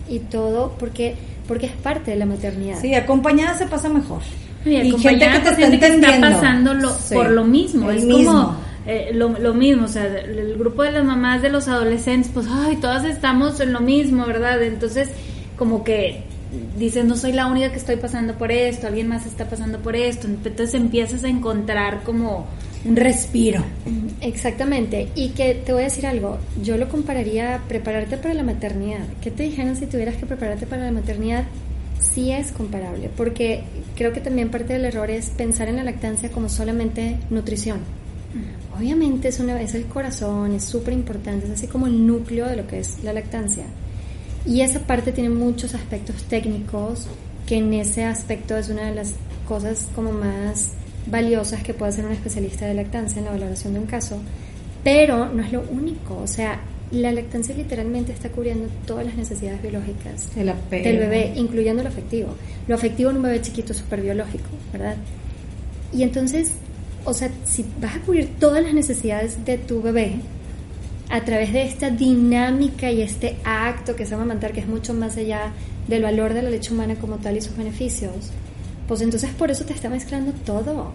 y todo porque porque es parte de la maternidad. Sí, acompañada se pasa mejor. y, gente que te está, está pasando por lo mismo. es como eh, lo, lo, mismo, o sea, el grupo de las mamás de los adolescentes, pues, ay, todas estamos en lo mismo, ¿verdad? Entonces, como que dices, no soy la única que estoy pasando por esto, alguien más está pasando por esto, entonces empiezas a encontrar como un respiro. Exactamente, y que te voy a decir algo, yo lo compararía a prepararte para la maternidad. ¿Qué te dijeron si tuvieras que prepararte para la maternidad? Sí es comparable, porque creo que también parte del error es pensar en la lactancia como solamente nutrición. Obviamente es, una, es el corazón, es súper importante, es así como el núcleo de lo que es la lactancia y esa parte tiene muchos aspectos técnicos, que en ese aspecto es una de las cosas como más valiosas que puede hacer un especialista de lactancia en la valoración de un caso, pero no es lo único, o sea, la lactancia literalmente está cubriendo todas las necesidades biológicas del bebé, incluyendo lo afectivo. Lo afectivo en un bebé chiquito es súper biológico, ¿verdad? Y entonces, o sea, si vas a cubrir todas las necesidades de tu bebé, a través de esta dinámica y este acto que se llama amamantar, que es mucho más allá del valor de la leche humana como tal y sus beneficios, pues entonces por eso te está mezclando todo.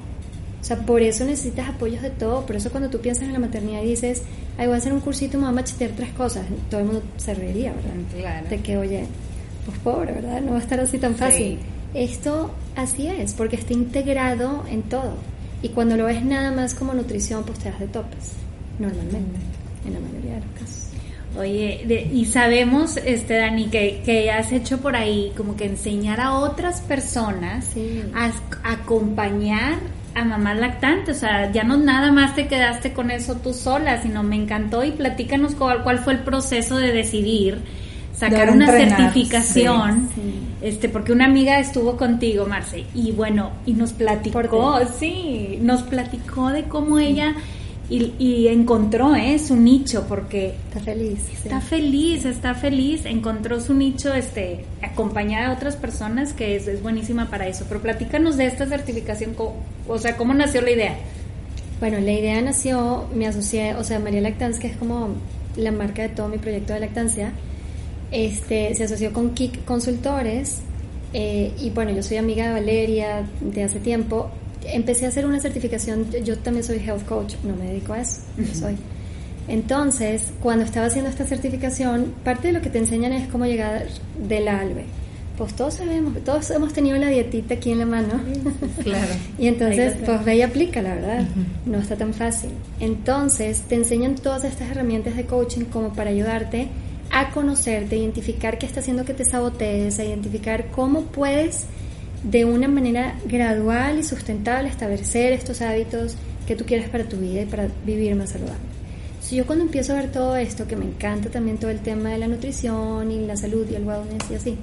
O sea, por eso necesitas apoyos de todo. Por eso cuando tú piensas en la maternidad y dices, ay, voy a hacer un cursito y me voy a machetear tres cosas, todo el mundo se reiría, ¿verdad? Claro. De que, oye, pues pobre, ¿verdad? No va a estar así tan fácil. Esto así es, porque está integrado en todo. Y cuando lo ves nada más como nutrición, pues te das de topes, normalmente en la mayoría de los casos. Oye, y sabemos, este Dani, que, que, has hecho por ahí como que enseñar a otras personas a, acompañar a mamá lactante, o sea, ya no nada más te quedaste con eso tú sola, sino me encantó y platícanos cuál, cuál fue el proceso de decidir sacar una certificación, este, porque una amiga estuvo contigo, Marce, y bueno, y nos platicó, sí, nos platicó de cómo ella y, encontró ¿eh? su nicho porque está feliz está feliz está feliz. Encontró su nicho este acompañada de otras personas que es, es, buenísima para eso. Pero platícanos de esta certificación o sea cómo nació la idea bueno la idea nació me asocié o sea María Lactancia que es como la marca de todo mi proyecto de lactancia este se asoció con Kik Consultores eh, y bueno yo soy amiga de Valeria de hace tiempo empecé a hacer una certificación, yo también soy health coach, no me dedico a eso, soy. Entonces, cuando estaba haciendo esta certificación, parte de lo que te enseñan es cómo llegar del albe. Pues todos sabemos, todos hemos tenido la dietita aquí en la mano. Claro. y entonces, pues ve y aplica, la verdad. No está tan fácil. Entonces, te enseñan todas estas herramientas de coaching como para ayudarte a conocerte, identificar qué está haciendo que te sabotees, a identificar cómo puedes de una manera gradual y sustentable establecer estos hábitos que tú quieres para tu vida y para vivir más saludable. Si yo cuando empiezo a ver todo esto, que me encanta también todo el tema de la nutrición y la salud y el wellness y así,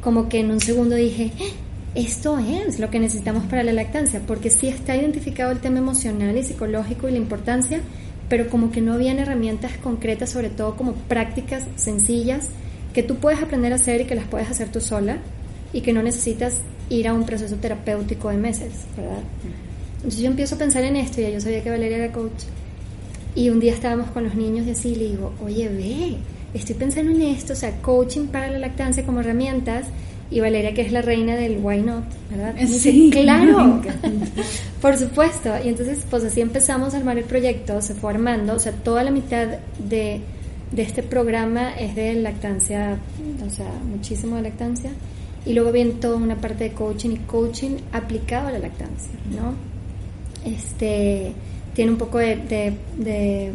como que en un segundo dije, eh, esto es lo que necesitamos para la lactancia, porque sí está identificado el tema emocional y psicológico y la importancia, pero como que no habían herramientas concretas, sobre todo como prácticas sencillas que tú puedes aprender a hacer y que las puedes hacer tú sola y que no necesitas ir a un proceso terapéutico de meses, ¿verdad? Entonces yo empiezo a pensar en esto, y ya yo sabía que Valeria era coach, y un día estábamos con los niños y así le digo, oye, ve, estoy pensando en esto, o sea, coaching para la lactancia como herramientas, y Valeria que es la reina del why not, ¿verdad? Sí, claro, por supuesto. Y entonces, pues así empezamos a armar el proyecto, se fue armando, o sea, toda la mitad de, de este programa es de lactancia, o sea, muchísimo de lactancia. Y luego viene toda una parte de coaching y coaching aplicado a la lactancia, ¿no? Este, tiene un poco de, de, de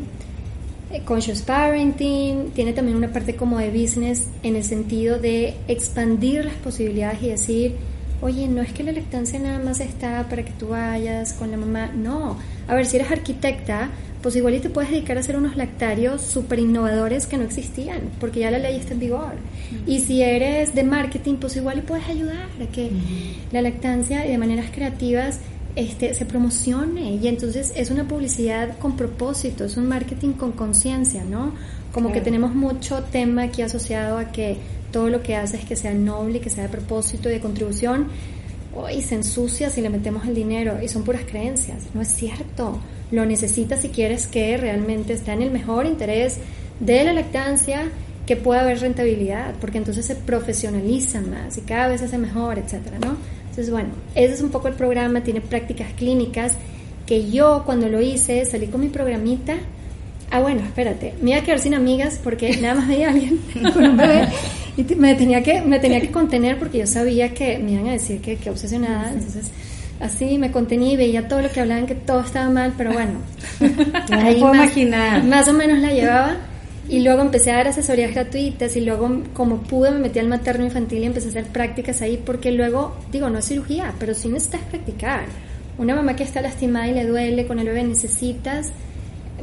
eh, conscious parenting, tiene también una parte como de business en el sentido de expandir las posibilidades y decir, oye, no es que la lactancia nada más está para que tú vayas con la mamá, no, a ver, si eres arquitecta, pues igual y te puedes dedicar a hacer unos lactarios súper innovadores que no existían, porque ya la ley está en vigor. Y si eres de marketing, pues igual y puedes ayudar a que la lactancia y de maneras creativas este, se promocione. Y entonces es una publicidad con propósito, es un marketing con conciencia, ¿no? Como que tenemos mucho tema aquí asociado a que todo lo que hace es que sea noble, que sea de propósito y de contribución, y se ensucia si le metemos el dinero y son puras creencias, no es cierto, lo necesitas si quieres que realmente está en el mejor interés de la lactancia, que pueda haber rentabilidad, porque entonces se profesionaliza más y cada vez se hace mejor, etcétera, ¿no? Entonces, bueno, ese es un poco el programa, tiene prácticas clínicas que yo cuando lo hice salí con mi programita. Ah, bueno, espérate, me iba a quedar sin amigas porque nada más veía a alguien con un bebé y me tenía que me tenía que contener porque yo sabía que me iban a decir que, que obsesionada, entonces así me contenía y veía todo lo que hablaban que todo estaba mal, pero bueno, ahí puedo imaginar. Más o menos la llevaba. Y luego empecé a dar asesorías gratuitas y luego como pude me metí al materno infantil y empecé a hacer prácticas ahí porque luego, digo, no es cirugía, pero sí necesitas practicar. Una mamá que está lastimada y le duele con el bebé necesitas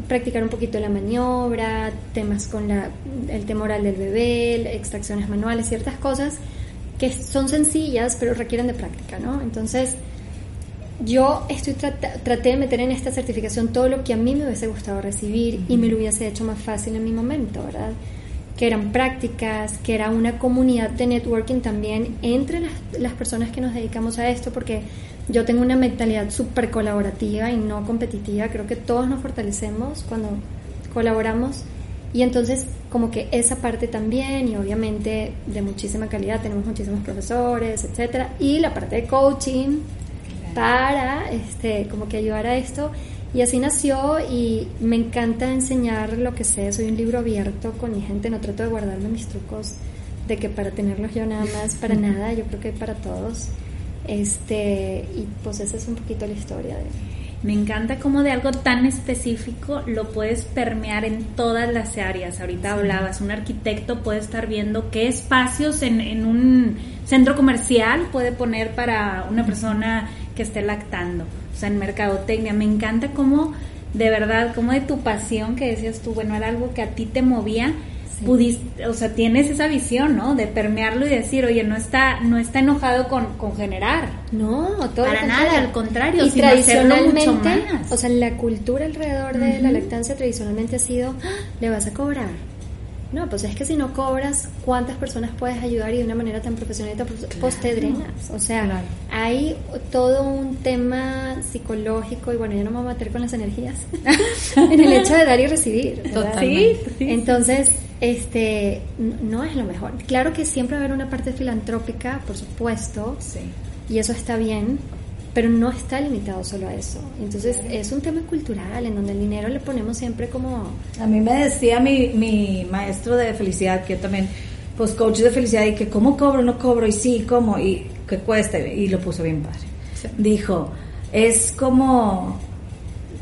practicar un poquito la maniobra, temas con la, el temoral del bebé, extracciones manuales, ciertas cosas que son sencillas pero requieren de práctica, ¿no? Entonces, yo estoy traté de meter en esta certificación todo lo que a mí me hubiese gustado recibir y me lo hubiese hecho más fácil en mi momento, ¿verdad? Que eran prácticas, que era una comunidad de networking también entre las, las personas que nos dedicamos a esto, porque yo tengo una mentalidad súper colaborativa y no competitiva, creo que todos nos fortalecemos cuando colaboramos. Y entonces como que esa parte también y obviamente de muchísima calidad, tenemos muchísimos profesores, etcétera, y la parte de coaching, para este, como que ayudar a esto. Y así nació y me encanta enseñar lo que sé. Soy un libro abierto con mi gente, no trato de guardarme mis trucos de que para tenerlos yo nada más, para nada, yo creo que para todos. Este, y pues esa es un poquito la historia de... Me encanta cómo de algo tan específico lo puedes permear en todas las áreas. Ahorita hablabas, un arquitecto puede estar viendo qué espacios en, en un centro comercial puede poner para una persona que esté lactando, o sea, en mercadotecnia. Me encanta cómo, de verdad, cómo de tu pasión que decías tú, bueno, era algo que a ti te movía, pudiste, o sea, tienes esa visión, ¿no? De permearlo y decir, oye, no está, no está enojado con, con generar. No, todo Para nada, al contrario, y tradicionalmente, o sea, la cultura alrededor de la lactancia tradicionalmente ha sido, ¡Ah! le vas a cobrar no, pues es que si no cobras, ¿cuántas personas puedes ayudar y de una manera tan profesional pues te drenas? O sea, hay todo un tema psicológico y bueno, yo no me voy a meter con las energías en el hecho de dar y recibir. Sí, Entonces, este, no es lo mejor. Claro que siempre va a haber una parte filantrópica, por supuesto, sí. y eso está bien, pero no está limitado solo a eso. Entonces es un tema cultural en donde el dinero le ponemos siempre como... A mí me decía mi, mi maestro de felicidad, que yo también, pues coach de felicidad, y que cómo cobro, no cobro, y sí, cómo, y que cuesta, y lo puso bien padre. Dijo, es como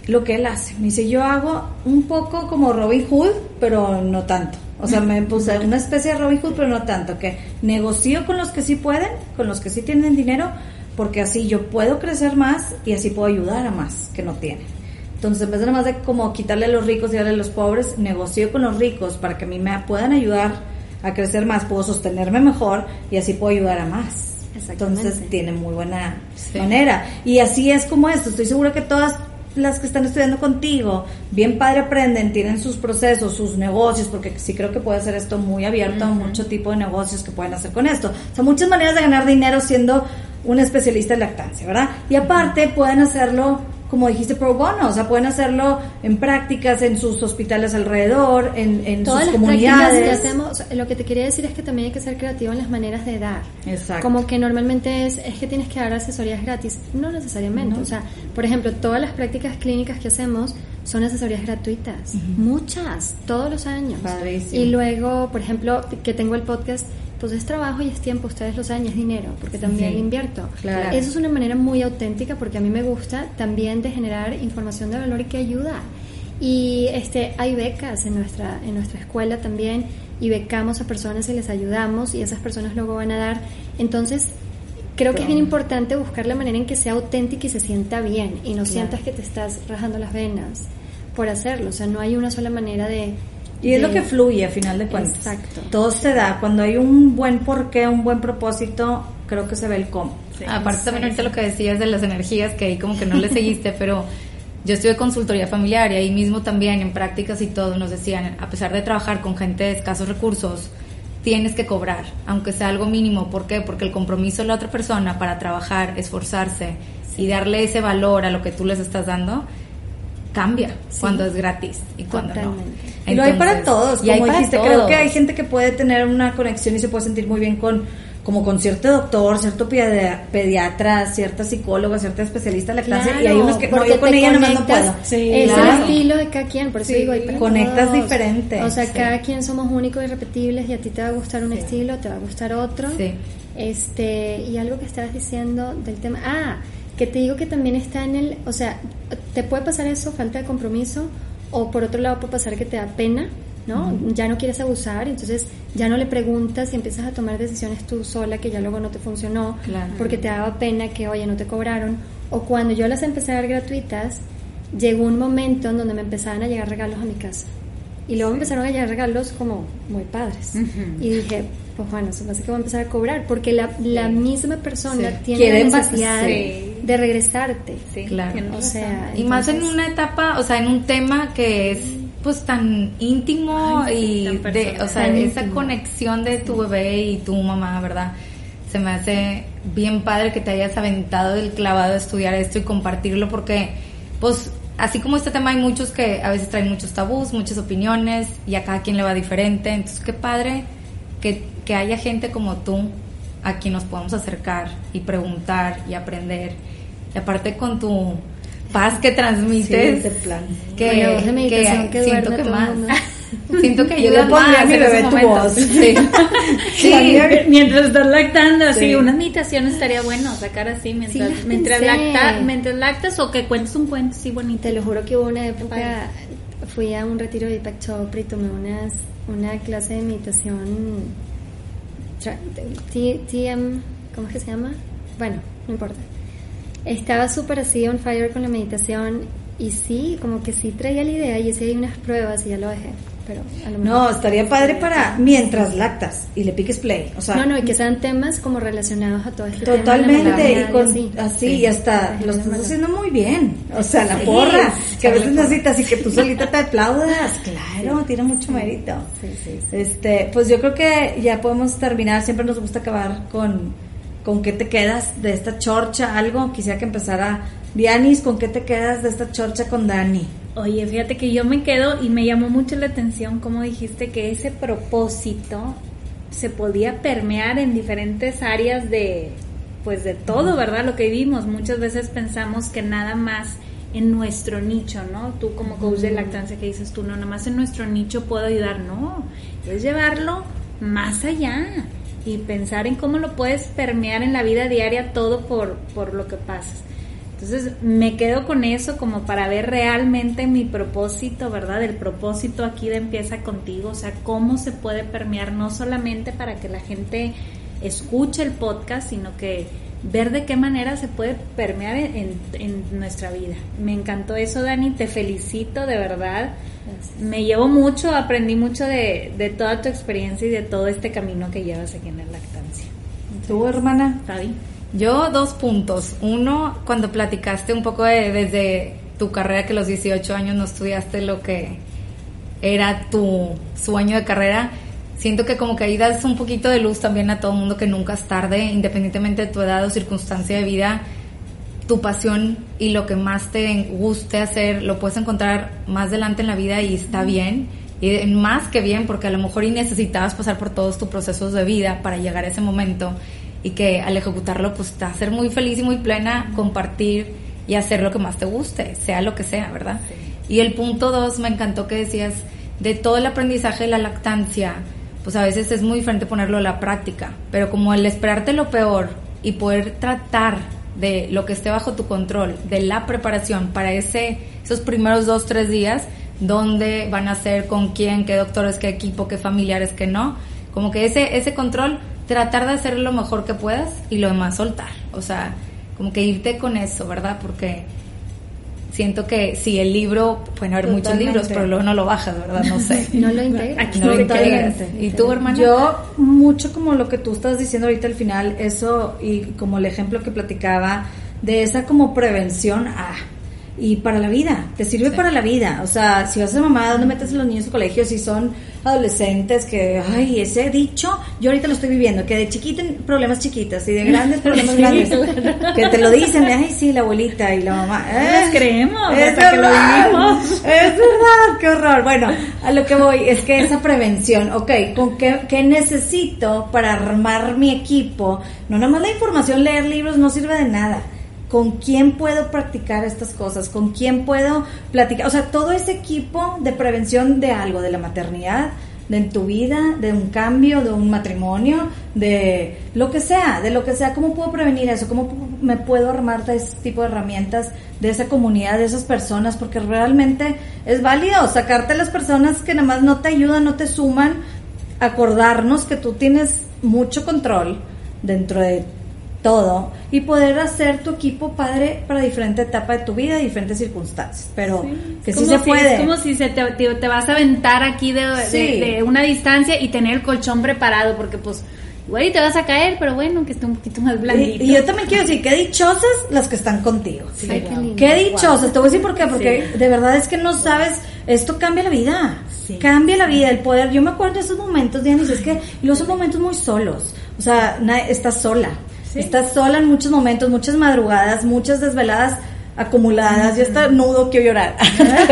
lo que él hace. Me dice, yo hago un poco como Robin Hood, pero no tanto. O sea, me puse una especie de Robin Hood, pero no tanto, que negocio con los que sí pueden, con los que sí tienen dinero, porque así yo puedo crecer más y así puedo ayudar a más que no tienen. Entonces, en vez de nada más de como quitarle a los ricos y darle a los pobres, negocio con los ricos para que a mí me puedan ayudar a crecer más, puedo sostenerme mejor y así puedo ayudar a más. Entonces, tiene muy buena manera. Y así es como esto. Estoy segura que todas las que están estudiando contigo, bien padre aprenden, tienen sus procesos, sus negocios, porque sí creo que puede ser esto muy abierto a mucho tipo de negocios que pueden hacer con esto. O sea, muchas maneras de ganar dinero siendo un especialista en lactancia, ¿verdad? Y aparte pueden hacerlo como dijiste, pro bono, o sea, pueden hacerlo en prácticas, en sus hospitales alrededor, en, en Todas sus las comunidades. Que hacemos, lo que te quería decir es que también hay que ser creativo en las maneras de dar. Exacto. Como que normalmente es, es que tienes que dar asesorías gratis. No necesariamente. O sea, por ejemplo, todas las prácticas clínicas que hacemos son asesorías gratuitas. Muchas, todos los años. Y luego, por ejemplo, que tengo el podcast pues es trabajo y es tiempo, ustedes lo saben, y es dinero, porque también invierto. Eso es una manera muy auténtica porque a mí me gusta también de generar información de valor y que ayuda. Y este hay becas en nuestra en nuestra escuela también y becamos a personas y les ayudamos y esas personas luego van a dar. Entonces, creo que es bien importante buscar la manera en que sea auténtica y se sienta bien y no sientas que te estás rajando las venas por hacerlo, o sea, no hay una sola manera de y es lo que fluye a final de cuentas. Exacto. Todo se da. Cuando hay un buen porqué, un buen propósito, creo que se ve el cómo. Aparte también ahorita lo que decías de las energías, que ahí como que no le seguiste, pero yo estuve consultoría familiar y ahí mismo también en prácticas y todo nos decían, a pesar de trabajar con gente de escasos recursos, tienes que cobrar, aunque sea algo mínimo. ¿Por qué? Porque el compromiso de la otra persona para trabajar, esforzarse y darle ese valor a lo que tú les estás dando, cambia cuando es gratis y cuando no. y lo hay para todos, como dijiste, creo que hay gente que puede tener una conexión y se puede sentir muy bien con como con cierto doctor, cierto pediatra, cierta psicóloga, cierta especialista de lactancia y hay unos que no, yo con ella nomás no puedo. es el estilo de cada quien, por eso digo, hay conectas diferente. O sea, cada quien somos únicos y repetibles y a ti te va a gustar un estilo, te va a gustar otro. Este, y algo que estabas diciendo del tema, ah, que te digo que también está en el, o sea, te puede pasar eso, falta de compromiso, o por otro lado puede pasar que te da pena, ¿no? Ya no quieres abusar, entonces ya no le preguntas y empiezas a tomar decisiones tú sola que ya luego no te funcionó, porque te daba pena que, oye, no te cobraron. O cuando yo las empecé a dar gratuitas, llegó un momento en donde me empezaban a llegar regalos a mi casa. Y luego empezaron a llegar regalos como muy padres. Y dije, pues bueno, se me hace que voy a empezar a cobrar, porque la, la misma persona tiene la necesidad de regresarte. claro. O sea, y más en una etapa, o sea, en un tema que es pues tan íntimo y de, o sea, esa conexión de tu bebé y tu mamá, ¿verdad? Se me hace bien padre que te hayas aventado del clavado de estudiar esto y compartirlo porque pues así como este tema hay muchos que a veces traen muchos tabús, muchas opiniones y a cada quien le va diferente, entonces qué padre que, que haya gente como tú a quien nos podamos acercar y preguntar y aprender. Y aparte con tu paz que transmites, plan. que, que, que, siento que más. Siento que ayuda más mi bebé tu voz. Sí. sí. mientras estás lactando, así, una meditación estaría bueno sacar así mientras, mientras, lacta, mientras lactas o que cuentes un cuento así bonito. Te lo juro que hubo una época, fui a un retiro de Deepak Chopra y tomé unas una clase de meditación TM, ¿cómo es que se llama? Bueno, no importa. Estaba súper así on fire con la meditación y sí, como que sí traía la idea y sí hay unas pruebas y ya lo dejé no, estaría padre para mientras lactas y le piques play. O sea, no, no, y que sean temas como relacionados a todo este Totalmente, y con, así, y hasta lo estás haciendo muy bien. O sea, la porra, que a veces necesitas y que tú solita te aplaudas. Claro, tiene mucho mérito. Este, pues yo creo que ya podemos terminar. Siempre nos gusta acabar con, con qué te quedas de esta chorcha, algo. Quisiera que empezara Dianis, ¿con qué te quedas de esta chorcha con Dani? Oye, fíjate que yo me quedo y me llamó mucho la atención como dijiste que ese propósito se podía permear en diferentes áreas de pues de todo, ¿verdad? Lo que vivimos. Muchas veces pensamos que nada más en nuestro nicho, ¿no? Tú como coach de lactancia que dices tú, no, nada más en nuestro nicho puedo ayudar, no, es llevarlo más allá y pensar en cómo lo puedes permear en la vida diaria todo por, por lo que pasas. Entonces me quedo con eso como para ver realmente mi propósito, ¿verdad? El propósito aquí de empieza contigo, o sea, cómo se puede permear no solamente para que la gente escuche el podcast, sino que ver de qué manera se puede permear en, nuestra vida. Me encantó eso, Dani, te felicito de verdad. Me llevo mucho, aprendí mucho de, de, toda tu experiencia y de todo este camino que llevas aquí en la lactancia. ¿Tu hermana? Yo dos puntos. Uno, cuando platicaste un poco de, desde tu carrera que los 18 años no estudiaste lo que era tu sueño de carrera, siento que como que ahí das un poquito de luz también a todo el mundo que nunca es tarde, independientemente de tu edad o circunstancia de vida, tu pasión y lo que más te guste hacer lo puedes encontrar más adelante en la vida y está bien. Y más que bien, porque a lo mejor y necesitabas pasar por todos tus procesos de vida para llegar a ese momento y que al ejecutarlo pues te va a hacer muy feliz y muy plena compartir y hacer lo que más te guste, sea lo que sea, ¿verdad? Y el punto dos, me encantó que decías, de todo el aprendizaje de la lactancia, pues a veces es muy diferente ponerlo a la práctica, pero como el esperarte lo peor y poder tratar de lo que esté bajo tu control, de la preparación para ese, esos primeros dos, tres días, dónde van a ser, con quién, qué doctores, qué equipo, qué familiares, qué no, como que ese, ese control tratar de hacer lo mejor que puedas y lo demás soltar. O sea, como que irte con eso, ¿verdad? Porque siento que si el libro, pueden haber muchos libros, pero luego no lo bajas, ¿verdad? No sé. no lo integras. Aquí no lo integras. ¿Y tú, hermano? Yo, mucho como lo que tú estás diciendo ahorita al final, eso y como el ejemplo que platicaba de esa como prevención, ah, y para la vida, te sirve para la vida. O sea, si vas a mamá, ¿dónde metes a los niños en colegio? Si son adolescentes que, ay, ese dicho, yo ahorita lo estoy viviendo, que de chiquita problemas chiquitas y de grandes problemas grandes. Que te lo dicen, ay, sí, la abuelita y la mamá. Nos creemos, es que lo vivimos. Es verdad, qué horror. Bueno, a lo que voy es que esa prevención, ok, ¿con qué, qué necesito para armar mi equipo? No, nada más la información, leer libros no sirve de nada con quién puedo practicar estas cosas, con quién puedo platicar, o sea, todo ese equipo de prevención de algo, de la maternidad, de tu vida, de un cambio, de un matrimonio, de lo que sea, de lo que sea, ¿cómo puedo prevenir eso? ¿Cómo me puedo armar de ese tipo de herramientas, de esa comunidad, de esas personas? Porque realmente es válido sacarte las personas que nada más no te ayudan, no te suman, acordarnos que tú tienes mucho control dentro de todo y poder hacer tu equipo padre para diferente etapa de tu vida y diferentes circunstancias. Pero que sí se puede. Es como si se te, te, vas a aventar aquí de, de, una distancia y tener el colchón preparado, porque pues. Güey, te vas a caer, pero bueno, que esté un poquito más blandito. Y, yo también quiero decir, qué dichosas las que están contigo. qué, dichosas. Te voy a decir por qué, porque de verdad es que no sabes, esto cambia la vida. Cambia la vida, el poder. Yo me acuerdo de esos momentos, Diana, y es que los son momentos muy solos. O sea, estás sola. Estás sola en muchos momentos, muchas madrugadas, muchas desveladas acumuladas, ya está nudo, quiero llorar.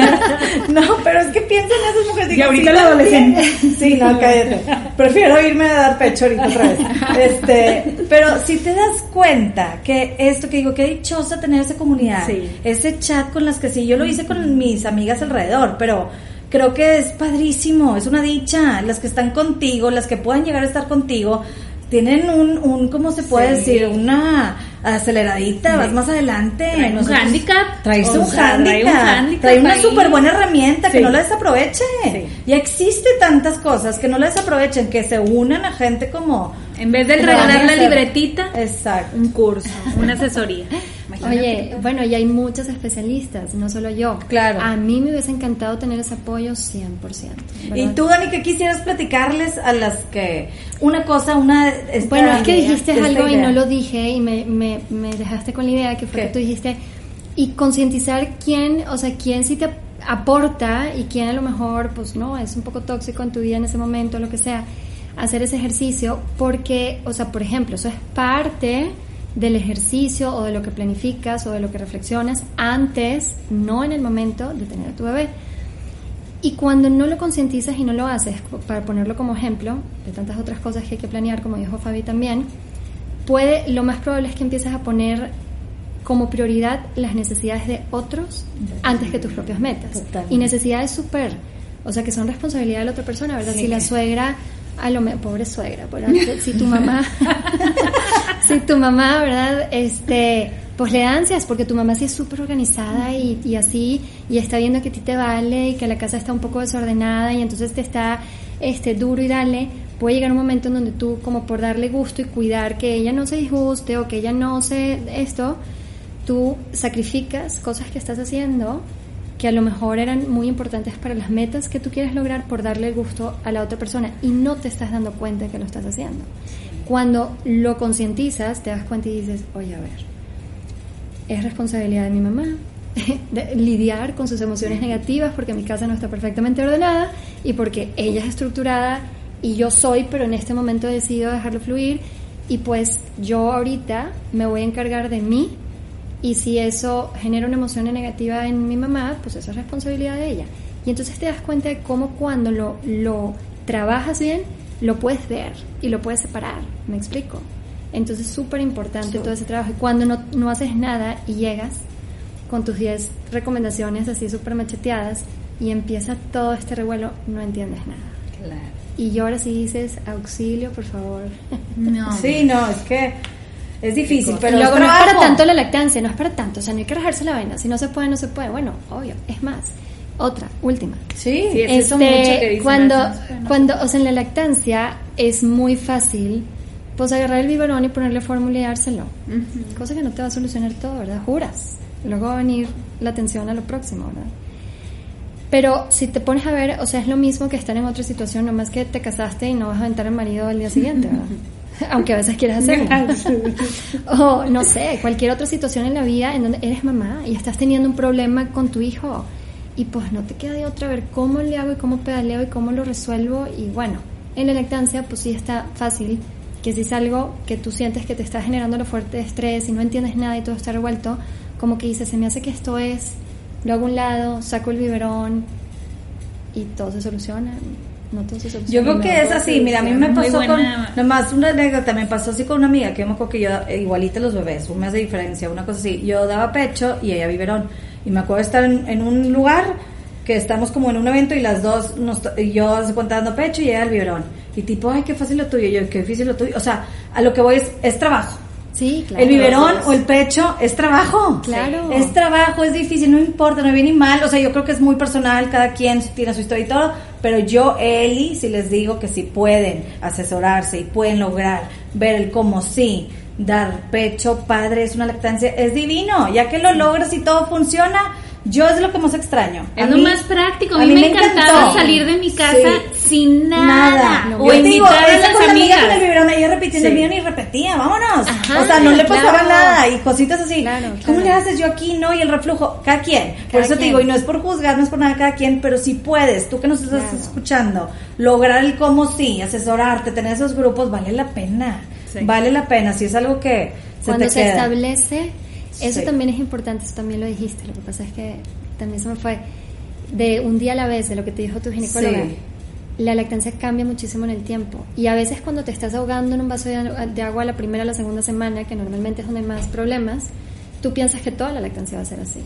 no, pero es que piensa en esas mujeres. y ahorita la adolescente. sí, no, cállate. Prefiero irme a dar pecho ahorita otra vez. Este, pero si te das cuenta que esto que digo, qué dichosa tener esa comunidad, ese chat con las que sí, yo lo hice con mis amigas alrededor, pero creo que es padrísimo, es una dicha, las que están contigo, las que puedan llegar a estar contigo, tienen un, un ¿cómo se puede decir? Una aceleradita, vas más adelante. Trae un handicap. Traes un, handicap. Trae, una súper buena herramienta que no la desaproveche. Y existe tantas cosas que no la desaprovechen, que se unan a gente como... En vez de regalar la libretita, Exacto. un curso, una asesoría. Oye, bueno, y hay muchos especialistas, no solo yo. Claro. A mí me hubiese encantado tener ese apoyo 100%. ¿Y tú, Dani, qué quisieras platicarles a las que una cosa, una... Bueno, es que dijiste algo y no lo dije y me, me, me dejaste con la idea que fue que tú dijiste y concientizar quién, o sea, quién sí te aporta y quién a lo mejor, pues no, es un poco tóxico en tu vida en ese momento, lo que sea, hacer ese ejercicio porque, o sea, por ejemplo, eso es parte del ejercicio o de lo que planificas o de lo que reflexionas antes, no en el momento de tener a tu bebé. Y cuando no lo concientizas y no lo haces, para ponerlo como ejemplo de tantas otras cosas que hay que planear, como dijo Fabi también, puede, lo más probable es que empieces a poner como prioridad las necesidades de otros antes que tus propias metas. Y necesidades súper, o sea, que son responsabilidad de la otra persona, ¿verdad? Si la suegra, a lo pobre suegra, si tu mamá si tu mamá, ¿verdad? Este, pues le ansias, porque tu mamá sí es súper organizada y, y, así, y está viendo que a ti te vale y que la casa está un poco desordenada y entonces te está este, duro y dale, puede llegar un momento en donde tú, como por darle gusto y cuidar que ella no se disguste o que ella no se esto, tú sacrificas cosas que estás haciendo que a lo mejor eran muy importantes para las metas que tú quieres lograr por darle el gusto a la otra persona y no te estás dando cuenta de que lo estás haciendo. Cuando lo concientizas, te das cuenta y dices, oye, a ver, es responsabilidad de mi mamá lidiar con sus emociones negativas porque mi casa no está perfectamente ordenada y porque ella es estructurada y yo soy, pero en este momento he decidido dejarlo fluir y pues yo ahorita me voy a encargar de mí Y si eso genera una emoción negativa en mi mamá, pues eso es responsabilidad de ella. Y entonces te das cuenta de cómo cuando lo, lo trabajas bien, lo puedes ver y lo puedes separar. ¿Me explico? Entonces es súper importante todo ese trabajo. Y cuando no, no haces nada y llegas con tus 10 recomendaciones así súper macheteadas y empieza todo este revuelo, no entiendes nada. Claro. Y lloras y dices, auxilio, por favor. No. Sí, no, es que es difícil, pero luego no es para tanto la lactancia, no es para tanto, o sea, no hay que rajarse la vena, si no se puede, no se puede, bueno, obvio, es más. Otra, última. Sí, este, mucho que cuando, cuando, o sea, en la lactancia es muy fácil, pues agarrar el biberón y ponerle fórmula y dárselo. Cosa que no te va a solucionar todo, ¿verdad? Juras. Luego va a venir la atención a lo próximo, ¿verdad? Pero si te pones a ver, o sea, es lo mismo que estar en otra situación, nomás que te casaste y no vas a aventar al marido al día siguiente, ¿verdad? aunque a veces quieras hacerlo. o no sé, cualquier otra situación en la vida en donde eres mamá y estás teniendo un problema con tu hijo y pues no te queda de otra ver cómo le hago y cómo pedaleo y cómo lo resuelvo y bueno, en la lactancia pues sí está fácil que si es algo que tú sientes que te está generando lo fuerte de estrés y no entiendes nada y todo está revuelto, como que dices, se me hace que esto es, lo hago a un lado, saco el biberón y todo se soluciona. Yo creo que es así, mira, a mí me pasó con, nomás una anécdota, me pasó así con una amiga, que yo me acuerdo que yo, eh, igualita los bebés, un mes de diferencia, una cosa así, yo daba pecho y ella biberón, y me acuerdo de estar en, un lugar que estamos como en un evento y las dos, nos, yo se cuenta dando pecho y ella el biberón, y tipo, ay, qué fácil lo tuyo, y yo, qué difícil lo tuyo, o sea, a lo que voy es, es trabajo, Sí, claro. El biberón o el pecho es trabajo. Claro. Es trabajo, es difícil, no importa, no viene mal. O sea, yo creo que es muy personal, cada quien tiene su historia y todo. Pero yo, Eli, si les digo que si pueden asesorarse y pueden lograr ver el cómo sí, dar pecho, padre, es una lactancia, es divino. Ya que lo logras y todo funciona, yo es lo que más extraño. Es lo más práctico. A mí, me, encantaba salir de mi casa sin nada. nada. o invitar a las amigas. Con el biberón, ella repitiendo el mío ni repetía, vámonos. o sea, no le pasaba nada y cositas así. ¿Cómo le haces yo aquí? No, y el reflujo, cada quien. por eso te digo, y no es por juzgar, no es por nada cada quien, pero si puedes, tú que nos estás escuchando, lograr el cómo sí, asesorarte, tener esos grupos, vale la pena. Vale la pena, si es algo que se Cuando se establece eso también es importante, eso también lo dijiste. Lo que pasa es que también se me fue de un día a la vez, de lo que te dijo tu ginecóloga. La lactancia cambia muchísimo en el tiempo. Y a veces cuando te estás ahogando en un vaso de agua la primera o la segunda semana, que normalmente es donde hay más problemas, tú piensas que toda la lactancia va a ser así.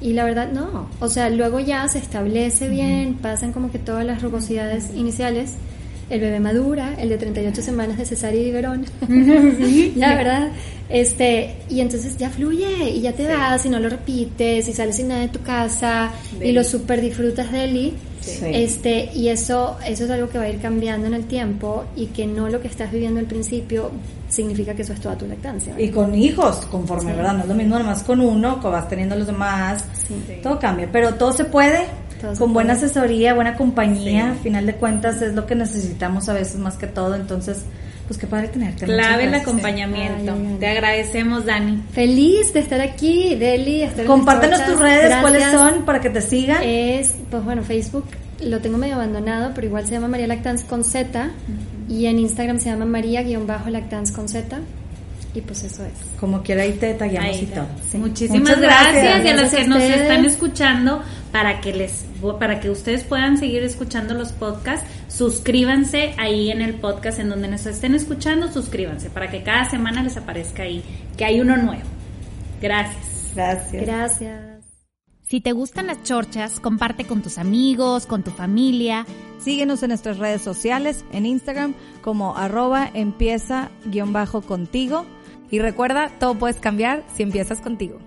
Y la verdad no. O sea, luego ya se establece bien, pasan como que todas las rugosidades iniciales el bebé madura, el de 38 semanas de cesárea y biberón. ya, ¿verdad? Este, y entonces ya fluye y ya te vas y no lo repites y sales sin nada de tu casa y lo super disfrutas de él. Este, y eso, eso es algo que va a ir cambiando en el tiempo y que no lo que estás viviendo al principio significa que eso es toda tu lactancia. Y con hijos, conforme, ¿verdad? No es lo mismo nomás con uno, que vas teniendo los demás, todo cambia, pero todo se puede con buena asesoría, buena compañía, a final de cuentas es lo que necesitamos a veces más que todo, entonces pues qué padre tenerte. Clave el acompañamiento. Te agradecemos, Dani. Feliz de estar aquí, Deli. Compártenos tus redes, ¿cuáles son para que te sigan? Es, pues bueno, Facebook lo tengo medio abandonado, pero igual se llama María Lactance con Z. Y en Instagram se llama María-Lactance con Z. Y pues eso es. Como quiera ahí te tagueamos y todo. Muchísimas gracias, y a los que nos están escuchando para que les para que ustedes puedan seguir escuchando los podcasts, suscríbanse ahí en el podcast en donde nos estén escuchando, suscríbanse para que cada semana les aparezca ahí que hay uno nuevo. Gracias. Gracias. Gracias. Si te gustan las chorchas, comparte con tus amigos, con tu familia. Síguenos en nuestras redes sociales, en Instagram como arroba empieza guion bajo contigo y recuerda, todo puedes cambiar si empiezas contigo.